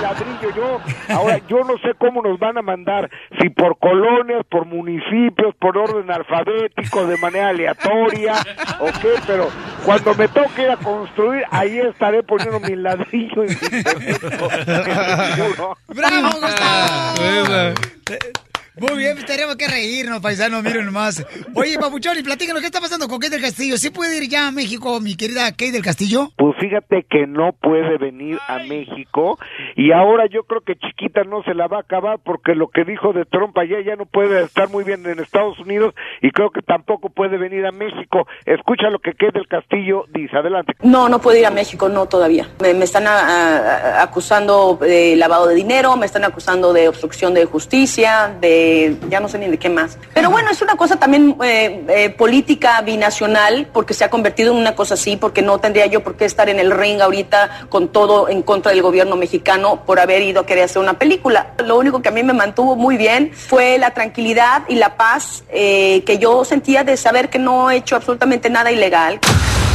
ladrillo yo. Ahora, yo no sé cómo nos van a mandar, si por colonias, por municipios, por orden alfabético, de manera aleatoria, o qué, pero cuando me toque ir a construir, ahí estaré poniendo mi ladrillo en mi. ¡Bravo, Gustavo! Muy bien, pues tenemos que reírnos, paisanos, miren nomás. Oye, Papuchón, y platícanos, ¿qué está pasando con Kate del Castillo? ¿Sí puede ir ya a México, mi querida Kate del Castillo? Pues fíjate que no puede venir a México y ahora yo creo que Chiquita no se la va a acabar porque lo que dijo de Trump allá ya no puede estar muy bien en Estados Unidos y creo que tampoco puede venir a México. Escucha lo que Kate del Castillo dice. Adelante. No, no puedo ir a México, no todavía. Me, me están a- a- acusando de lavado de dinero, me están acusando de obstrucción de justicia, de ya no sé ni de qué más. Pero bueno, es una cosa también eh, eh, política binacional, porque se ha convertido en una cosa así, porque no tendría yo por qué estar en el ring ahorita con todo en contra del gobierno mexicano por haber ido a querer hacer una película. Lo único que a mí me mantuvo muy bien fue la tranquilidad y la paz eh, que yo sentía de saber que no he hecho absolutamente nada ilegal.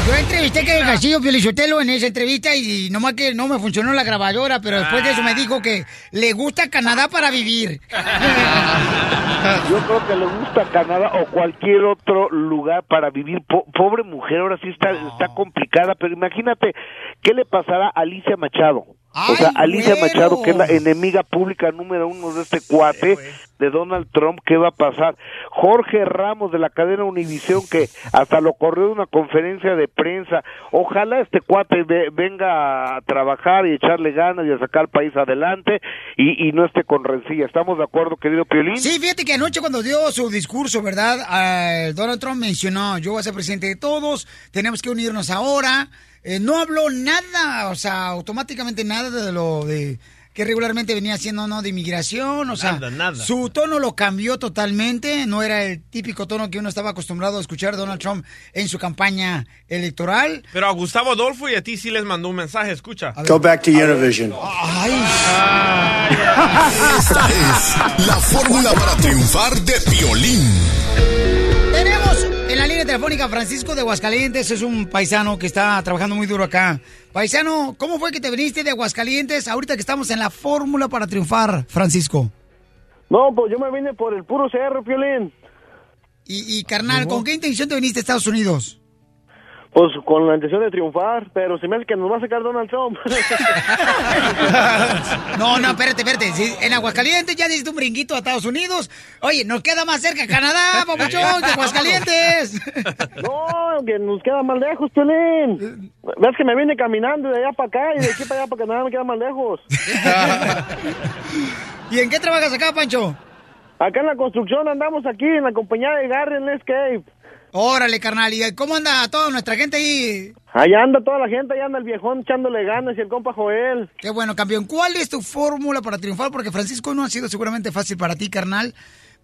Yo entrevisté que el Castillo Piolichotelo en esa entrevista y nomás que no me funcionó la grabadora, pero después de eso me dijo que le gusta Canadá para vivir. Yo creo que le gusta Canadá o cualquier otro lugar para vivir. Po- pobre mujer, ahora sí está, está complicada, pero imagínate qué le pasará a Alicia Machado. o sea, Alicia güero! Machado, que es la enemiga pública número uno de este cuate, de Donald Trump, ¿qué va a pasar? Jorge Ramos de la cadena Univisión, que hasta lo corrió de una conferencia de prensa. Ojalá este cuate ve- venga a trabajar y echarle ganas y a sacar el país adelante y, y no esté con rencilla. ¿Estamos de acuerdo, querido Piolín? Sí, fíjate que anoche cuando dio su discurso, ¿verdad? Ah, Donald Trump mencionó, yo voy a ser presidente de todos, tenemos que unirnos ahora. Eh, no habló nada, o sea, automáticamente nada de lo de que regularmente venía haciendo, ¿no? De inmigración, o sea, Nada, nada. su tono lo cambió totalmente, no era el típico tono que uno estaba acostumbrado a escuchar Donald Trump en su campaña electoral. Pero a Gustavo Adolfo y a ti sí les mandó un mensaje, escucha. Go back to Univision. Esta es la fórmula para triunfar de Piolín. Tenemos en la línea telefónica Francisco de Aguascalientes, es un paisano que está trabajando muy duro acá. Paisano, ¿cómo fue que te viniste de Aguascalientes ahorita que estamos en la fórmula para triunfar, Francisco? No, pues yo me vine por el puro cerro, Piolín. Y, y carnal, ¿con qué intención te viniste a Estados Unidos? Pues con la intención de triunfar, pero se me hace que nos va a sacar Donald Trump. No, no, espérate, espérate. Si en Aguascalientes ya diste un brinquito a Estados Unidos. Oye, nos queda más cerca Canadá, papuchón, que Aguascalientes. No, que nos queda más lejos, Piolín. Ves que me vine caminando de allá para acá y de aquí para allá para Canadá me queda más lejos. ¿Y en qué trabajas acá, Pancho? Acá en la construcción andamos aquí en la compañía de Garden Escape. Órale, carnal. ¿Y cómo anda toda nuestra gente ahí? Allá anda toda la gente, allá anda el viejón echándole ganas y el compa Joel. Qué bueno, campeón. ¿Cuál es tu fórmula para triunfar? Porque Francisco no ha sido seguramente fácil para ti, carnal,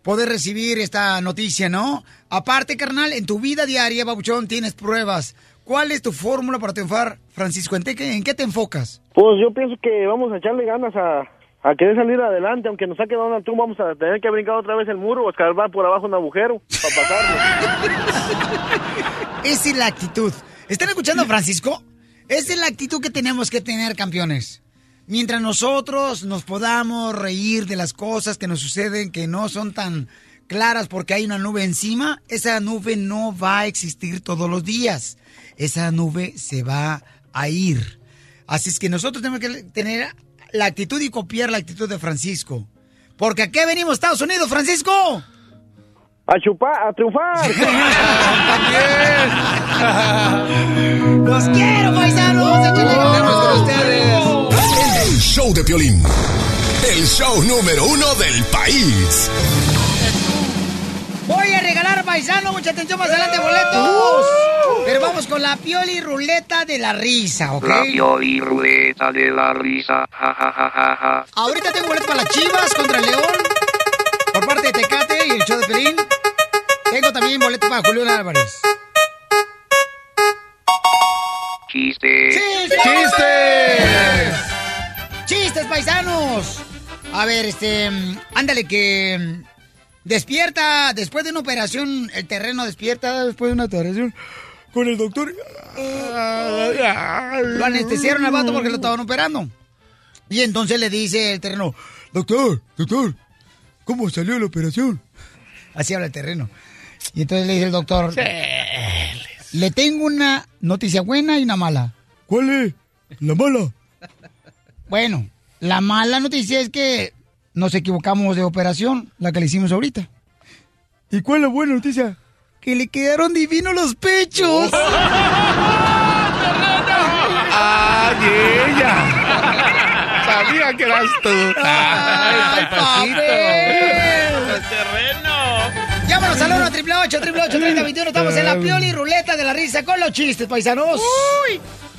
poder recibir esta noticia, ¿no? Aparte, carnal, en tu vida diaria, babuchón, tienes pruebas. ¿Cuál es tu fórmula para triunfar, Francisco? ¿En, te- en qué te enfocas? Pues yo pienso que vamos a echarle ganas a, a querer salir adelante, aunque nos saque Donald Trump, vamos a tener que brincar otra vez el muro o escarbar por abajo un agujero para pasarlo. Esa es la actitud. ¿Están escuchando, Francisco? Esa es la actitud que tenemos que tener, campeones. Mientras nosotros nos podamos reír de las cosas que nos suceden, que no son tan claras porque hay una nube encima, esa nube no va a existir todos los días. Esa nube se va a ir. Así es que nosotros tenemos que tener la actitud y copiar la actitud de Francisco. Porque aquí venimos, Estados Unidos, Francisco. A chupar, a triunfar. ¡Los quiero, paisanos! ¡Échenle ganas con ustedes! El show de Piolín. El show número uno del país. Voy a regalar, paisano, mucha atención más adelante, boletos. Pero vamos con la pioli ruleta de la risa, ¿ok? La pioli ruleta de la risa. Ja, ja, ja, ja, ja. Ahorita tengo boletos para las Chivas contra el León. Por parte de Tecate y el show de Pelín. Tengo también boletos para Julián Álvarez. Chiste. ¡Chistes! ¡Chistes, paisanos! A ver, este. Ándale, que. mm, Despierta, después de una operación, el terreno despierta después de una operación con el doctor. Lo anestesiaron al vato porque lo estaban operando. Y entonces le dice el terreno, doctor, doctor, ¿cómo salió la operación? Así habla el terreno. Y entonces le dice el doctor, le tengo una noticia buena y una mala. ¿Cuál es? La mala. Bueno, la mala noticia es que nos equivocamos de operación, la que le hicimos ahorita. ¿Y cuál es la buena noticia? Que le quedaron divinos los pechos. ¡Ay, ella! Sabía que eras tú. ¡Ay, papel! terreno! Llámanos al 1 triple 8 triple 8 30 21. Estamos en la pioli ruleta de la risa con los chistes, paisanos.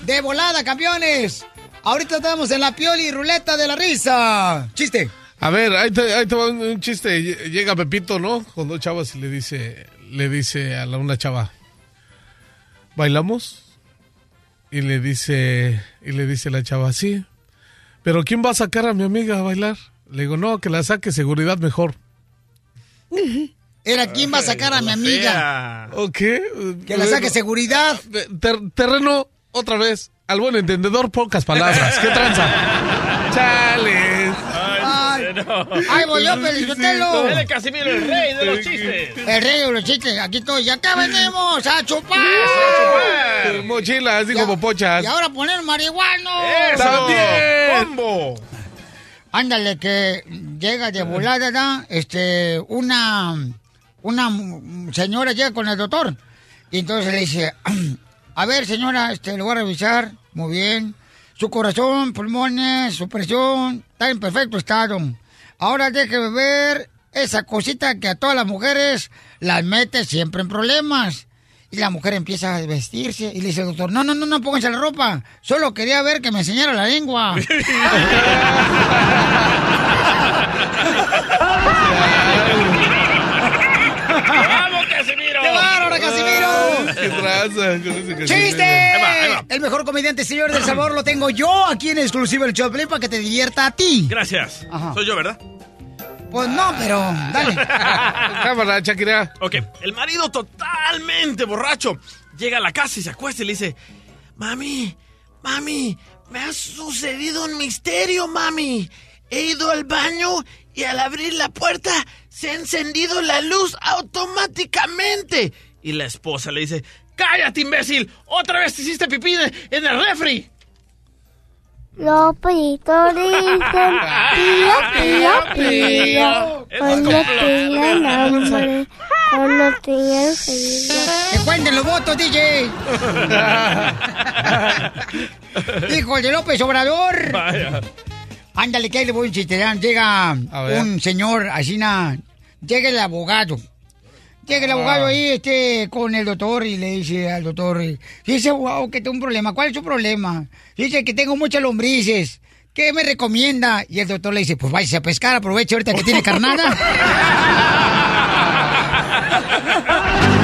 De volada, campeones. Ahorita estamos en la pioli ruleta de la risa. Chiste. A ver, ahí te, ahí te va un, un chiste. Lle- Llega Pepito, ¿no? Con dos chavas y le dice, le dice a la, una chava, ¿bailamos? Y le dice, y le dice la chava, sí. Pero ¿quién va a sacar a mi amiga a bailar? Le digo, no, que la saque seguridad mejor. era quién va a sacar a mi amiga. ¿O qué? Que la saque seguridad. Ter- terreno, otra vez. Al buen entendedor, pocas palabras. ¿Qué tranza? Chales. Ay, ay, voy yo, Pelizotelo. Dale, Casimiro, el rey de los chistes. El rey de los chistes, aquí estoy. ¿Y acá venimos a chupar? Eh, Mochilas, digo popochas. Y ahora poner marihuano. ¡Eso! ¡También! ¡Combo! Ándale, que llega de volada. Este, una, una señora llega con el doctor. Y entonces le dice, a ver, señora, este, le voy a revisar. Muy bien. Su corazón, pulmones, su presión, está en perfecto estado. Ahora déjeme ver esa cosita que a todas las mujeres las mete siempre en problemas. Y la mujer empieza a vestirse y le dice al doctor, no, no, no, no pónganse la ropa. Solo quería ver que me enseñara la lengua. ¡Vamos, Casimiro! ¡Qué bárbaro, Casimiro! ¿Qué con ese Casimiro? ¡Chiste! El mejor comediante, señor del sabor, lo tengo yo aquí en exclusivo el Choplin para que te divierta a ti. Gracias. Ajá. Soy yo, ¿verdad? Pues no, pero dale. Cámara, Shakira. Ok, el marido totalmente borracho llega a la casa y se acuesta y le dice, mami, mami, me ha sucedido un misterio, mami. He ido al baño y al abrir la puerta se ha encendido la luz automáticamente. Y la esposa le dice, cállate, imbécil, otra vez te hiciste pipí de- en el refri. Los pollitos dicen pío, pío, pío. Cuando tengan hambre, cuando tengan frío. ¡Que cuenten los votos, DJ! ¡Hijo de López Obrador! Vaya. Ándale, que ahí le voy a chiste. ya. Llega un señor, así na, llega el abogado. Llega el abogado Ah. ahí este, con el doctor y le dice al doctor, dice, wow, que tengo un problema. ¿Cuál es su problema? Dice que tengo muchas lombrices. ¿Qué me recomienda? Y el doctor le dice, pues váyase a pescar, aproveche ahorita que tiene carnada.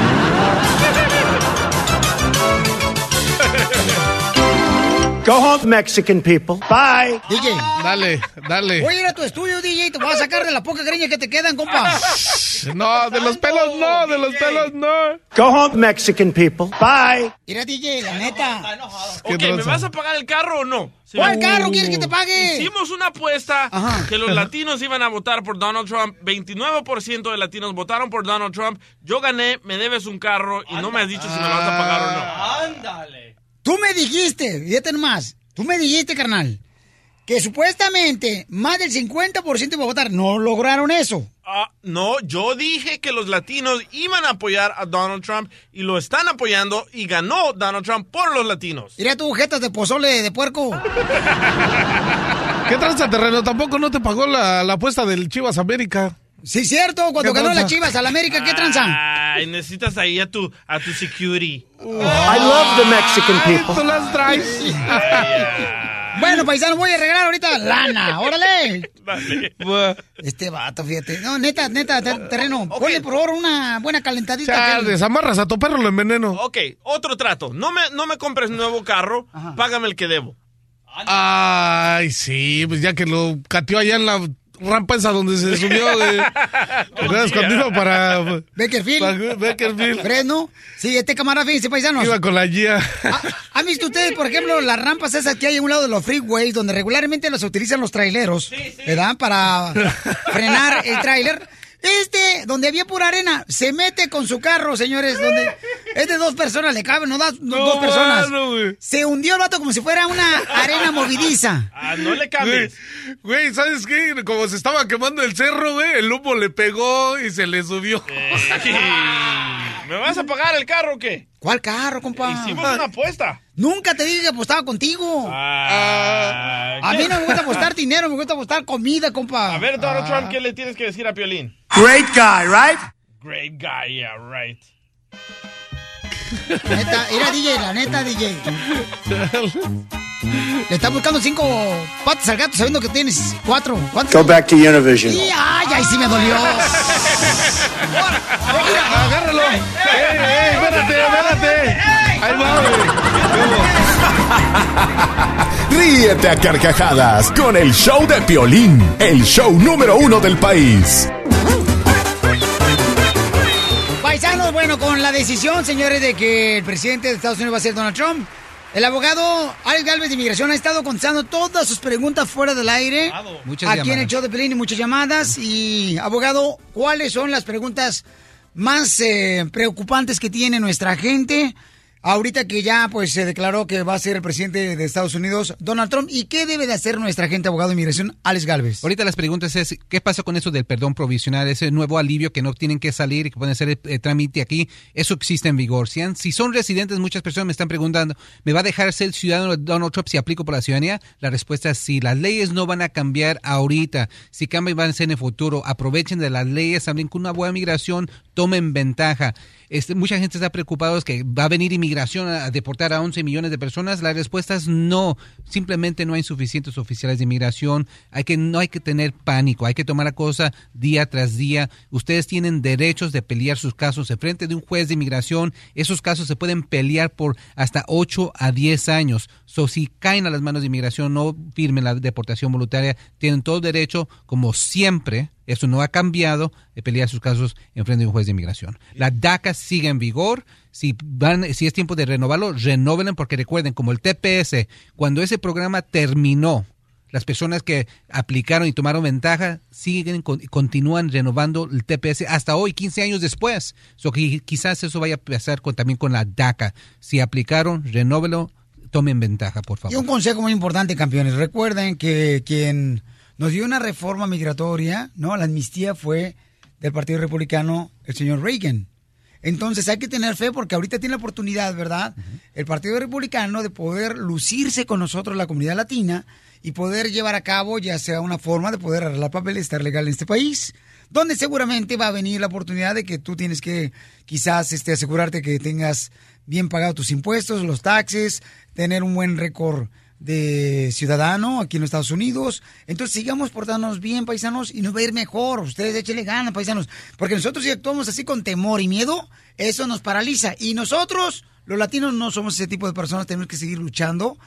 Go home, Mexican people. Bye. DJ, Dale, dale. voy a ir a tu estudio, DJ, te voy a sacar de la poca greña que te quedan, compa. No, de los pelos no, de los pelos no. Go home, Mexican people. Bye. Mira, DJ, la neta. ¿Qué Ok, ¿me vas a pagar el carro o no? Sí, ¿Cuál carro quieres que te pague? Hicimos una apuesta Ajá. que los latinos iban a votar por Donald Trump. 29% de latinos votaron por Donald Trump. Yo gané, me debes un carro y no me has dicho si me lo vas a pagar o no. Tú me dijiste, fíjate nomás, tú me dijiste, carnal, que supuestamente más del 50% iba a votar. No lograron eso. Ah, no, yo dije que los latinos iban a apoyar a Donald Trump y lo están apoyando y ganó Donald Trump por los latinos. Mira tu jetas de pozole de puerco. ¿Qué tranza, terreno? Tampoco no te pagó la, la apuesta del Chivas América. Sí, cierto, cuando ¿Qué ganó las chivas al América, ¿qué tranza? Ay, necesitas ahí a tu, a tu security. I love the Mexican Ay, tú people. las traes. Bueno, paisano, voy a regalar ahorita lana, órale. Dale. Este vato, fíjate. No, neta, neta, ter- terreno. Ponle por favor una buena calentadita. Chales, amarras a tu perro, lo enveneno. Ok, otro trato. No me, no me compres nuevo carro, págame el que debo. Ay, sí, pues ya que lo cateó allá en la rampa esa donde se subió de... Escondido para... Beckerfield. para Beckerfield. Fresno. Sí, este camarada, fíjense, paisanos. Iba con la guía. ¿Ha- ¿Han visto ustedes, por ejemplo, las rampas esas que hay a un lado de los freeways, donde regularmente las utilizan los traileros, ¿verdad? Para frenar el trailer. Este, donde había pura arena, se mete con su carro, señores, donde es de dos personas, le caben, no, No, dos personas. Se hundió el vato como si fuera una arena movidiza. Ah, no le cambies. güey, ¿sabes qué? Como se estaba quemando el cerro, güey, el humo le pegó y se le subió. ¿Me vas a pagar el carro o qué? ¿Cuál carro, compa? Hicimos una apuesta. Nunca te dije que apostaba contigo. Ah, a mí no me gusta apostar dinero, me gusta apostar comida, compa. A ver, Donald Trump, ¿qué le tienes que decir a Piolín? Great guy, right? Great guy, yeah, right. Neta, era DJ, la neta, DJ. Le está buscando cinco patas al gato sabiendo que tienes cuatro. ¿Cuántos? Go back to Univision. Y, ay, ay, sí me dolió. ¡Agárralo! ¡Ey, ey, espérate, espérate! Ahí va. Ríete a carcajadas con el show de Piolín, el show número uno del país. la decisión, señores, de que el presidente de Estados Unidos va a ser Donald Trump, el abogado Alex Galvez de Inmigración ha estado contestando todas sus preguntas fuera del aire. Muchas aquí en el show de Pelín y muchas llamadas. Y, abogado, ¿cuáles son las preguntas más eh, preocupantes que tiene nuestra gente? Ahorita que ya pues se declaró que va a ser el presidente de Estados Unidos, Donald Trump, ¿y qué debe de hacer nuestra gente, abogado de inmigración, Alex Galvez? Ahorita las preguntas es, ¿qué pasa con eso del perdón provisional? Ese nuevo alivio que no tienen que salir y que pueden hacer el, el trámite aquí, eso existe en vigor. Si, si son residentes, muchas personas me están preguntando, ¿me va a dejar ser ciudadano de Donald Trump si aplico por la ciudadanía? La respuesta es sí. Las leyes no van a cambiar ahorita. Si cambian, van a ser en el futuro. Aprovechen de las leyes, hablen con una buena migración, tomen ventaja. Este, mucha gente está preocupada que va a venir inmigración a, deportar a 11 millones de personas. La respuesta es no. Simplemente no hay suficientes oficiales de inmigración. Hay que, no hay que tener pánico. Hay que tomar la cosa día tras día. Ustedes tienen derechos de pelear sus casos en frente de un juez de inmigración. Esos casos se pueden pelear por hasta 8 a 10 años. So, si caen a las manos de inmigración, no firmen la deportación voluntaria. Tienen todo derecho, como siempre, eso no ha cambiado, de pelear sus casos en frente de un juez de inmigración. La DACA sigue en vigor. Si, van, si es tiempo de renovarlo, renóvenlo porque recuerden, como el TPS, cuando ese programa terminó, las personas que aplicaron y tomaron ventaja siguen con- continúan renovando el TPS hasta hoy, 15 años después. So, quizás eso vaya a pasar con, también con la DACA. Si aplicaron, renóvelo, tomen ventaja, por Y favor. un consejo muy importante, campeones. Recuerden que quien nos dio una reforma migratoria, ¿no? La amnistía fue del Partido Republicano, el señor Reagan. Entonces hay que tener fe porque ahorita tiene la oportunidad, ¿verdad? El Partido Republicano de poder lucirse con nosotros, la comunidad latina, y poder llevar a cabo ya sea una forma de poder arreglar papeles, estar legal en este país, donde seguramente va a venir la oportunidad de que tú tienes que quizás este, asegurarte que tengas bien pagado tus impuestos, los taxes, tener un buen récord de ciudadano aquí en los Estados Unidos. Entonces sigamos portándonos bien, paisanos, y nos va a ir mejor. Ustedes échenle ganas, paisanos. Porque nosotros si actuamos así con temor y miedo, eso nos paraliza. Y nosotros, los latinos, no somos ese tipo de personas, tenemos que seguir luchando.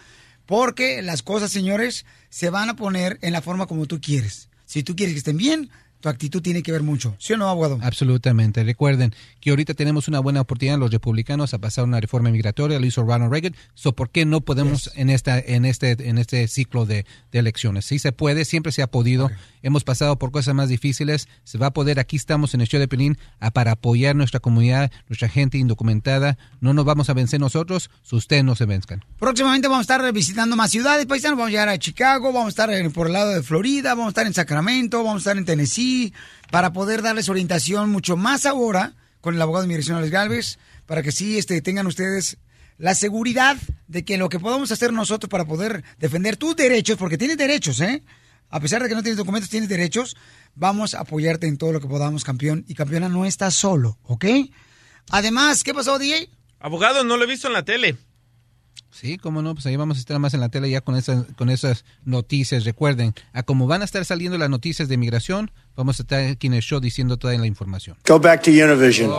Porque las cosas, señores, se van a poner en la forma como tú quieres. Si tú quieres que estén bien, tu actitud tiene que ver mucho. ¿Sí o no, abogado? Absolutamente. Recuerden que ahorita tenemos una buena oportunidad los republicanos a pasar una reforma migratoria, lo hizo Ronald Reagan. So, ¿Por qué no podemos en esta en este en este ciclo de, de elecciones? Sí se puede, siempre se ha podido. Hemos pasado por cosas más difíciles, se va a poder. Aquí estamos en el show de Pelín a- para apoyar nuestra comunidad, nuestra gente indocumentada. No nos vamos a vencer nosotros, si ustedes no se venzcan. Próximamente vamos a estar visitando más ciudades, paisanos. Vamos a llegar a Chicago, vamos a estar en- por el lado de Florida, vamos a estar en Sacramento, vamos a estar en Tennessee, para poder darles orientación mucho más ahora con el abogado de inmigración Alex Galvez, para que sí este, tengan ustedes la seguridad de que lo que podamos hacer nosotros para poder defender tus derechos, porque tienes derechos, ¿eh? A pesar de que no tienes documentos, tienes derechos, vamos a apoyarte en todo lo que podamos, campeón. Y campeona no está solo, ¿ok? Además, ¿qué pasó, DJ? Abogado, no lo he visto en la tele. Sí, cómo no, pues ahí vamos a estar más en la tele ya con esas, con esas noticias. Recuerden, a como van a estar saliendo las noticias de migración, vamos a estar aquí en el show diciendo toda la información. Go back to Univision.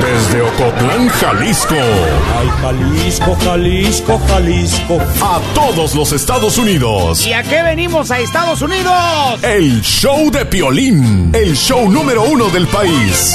Desde Ocotlán, Jalisco. Ay, Jalisco, Jalisco, Jalisco. A todos los Estados Unidos. ¿Y a qué venimos a Estados Unidos? El show de Piolín. El show número uno del país.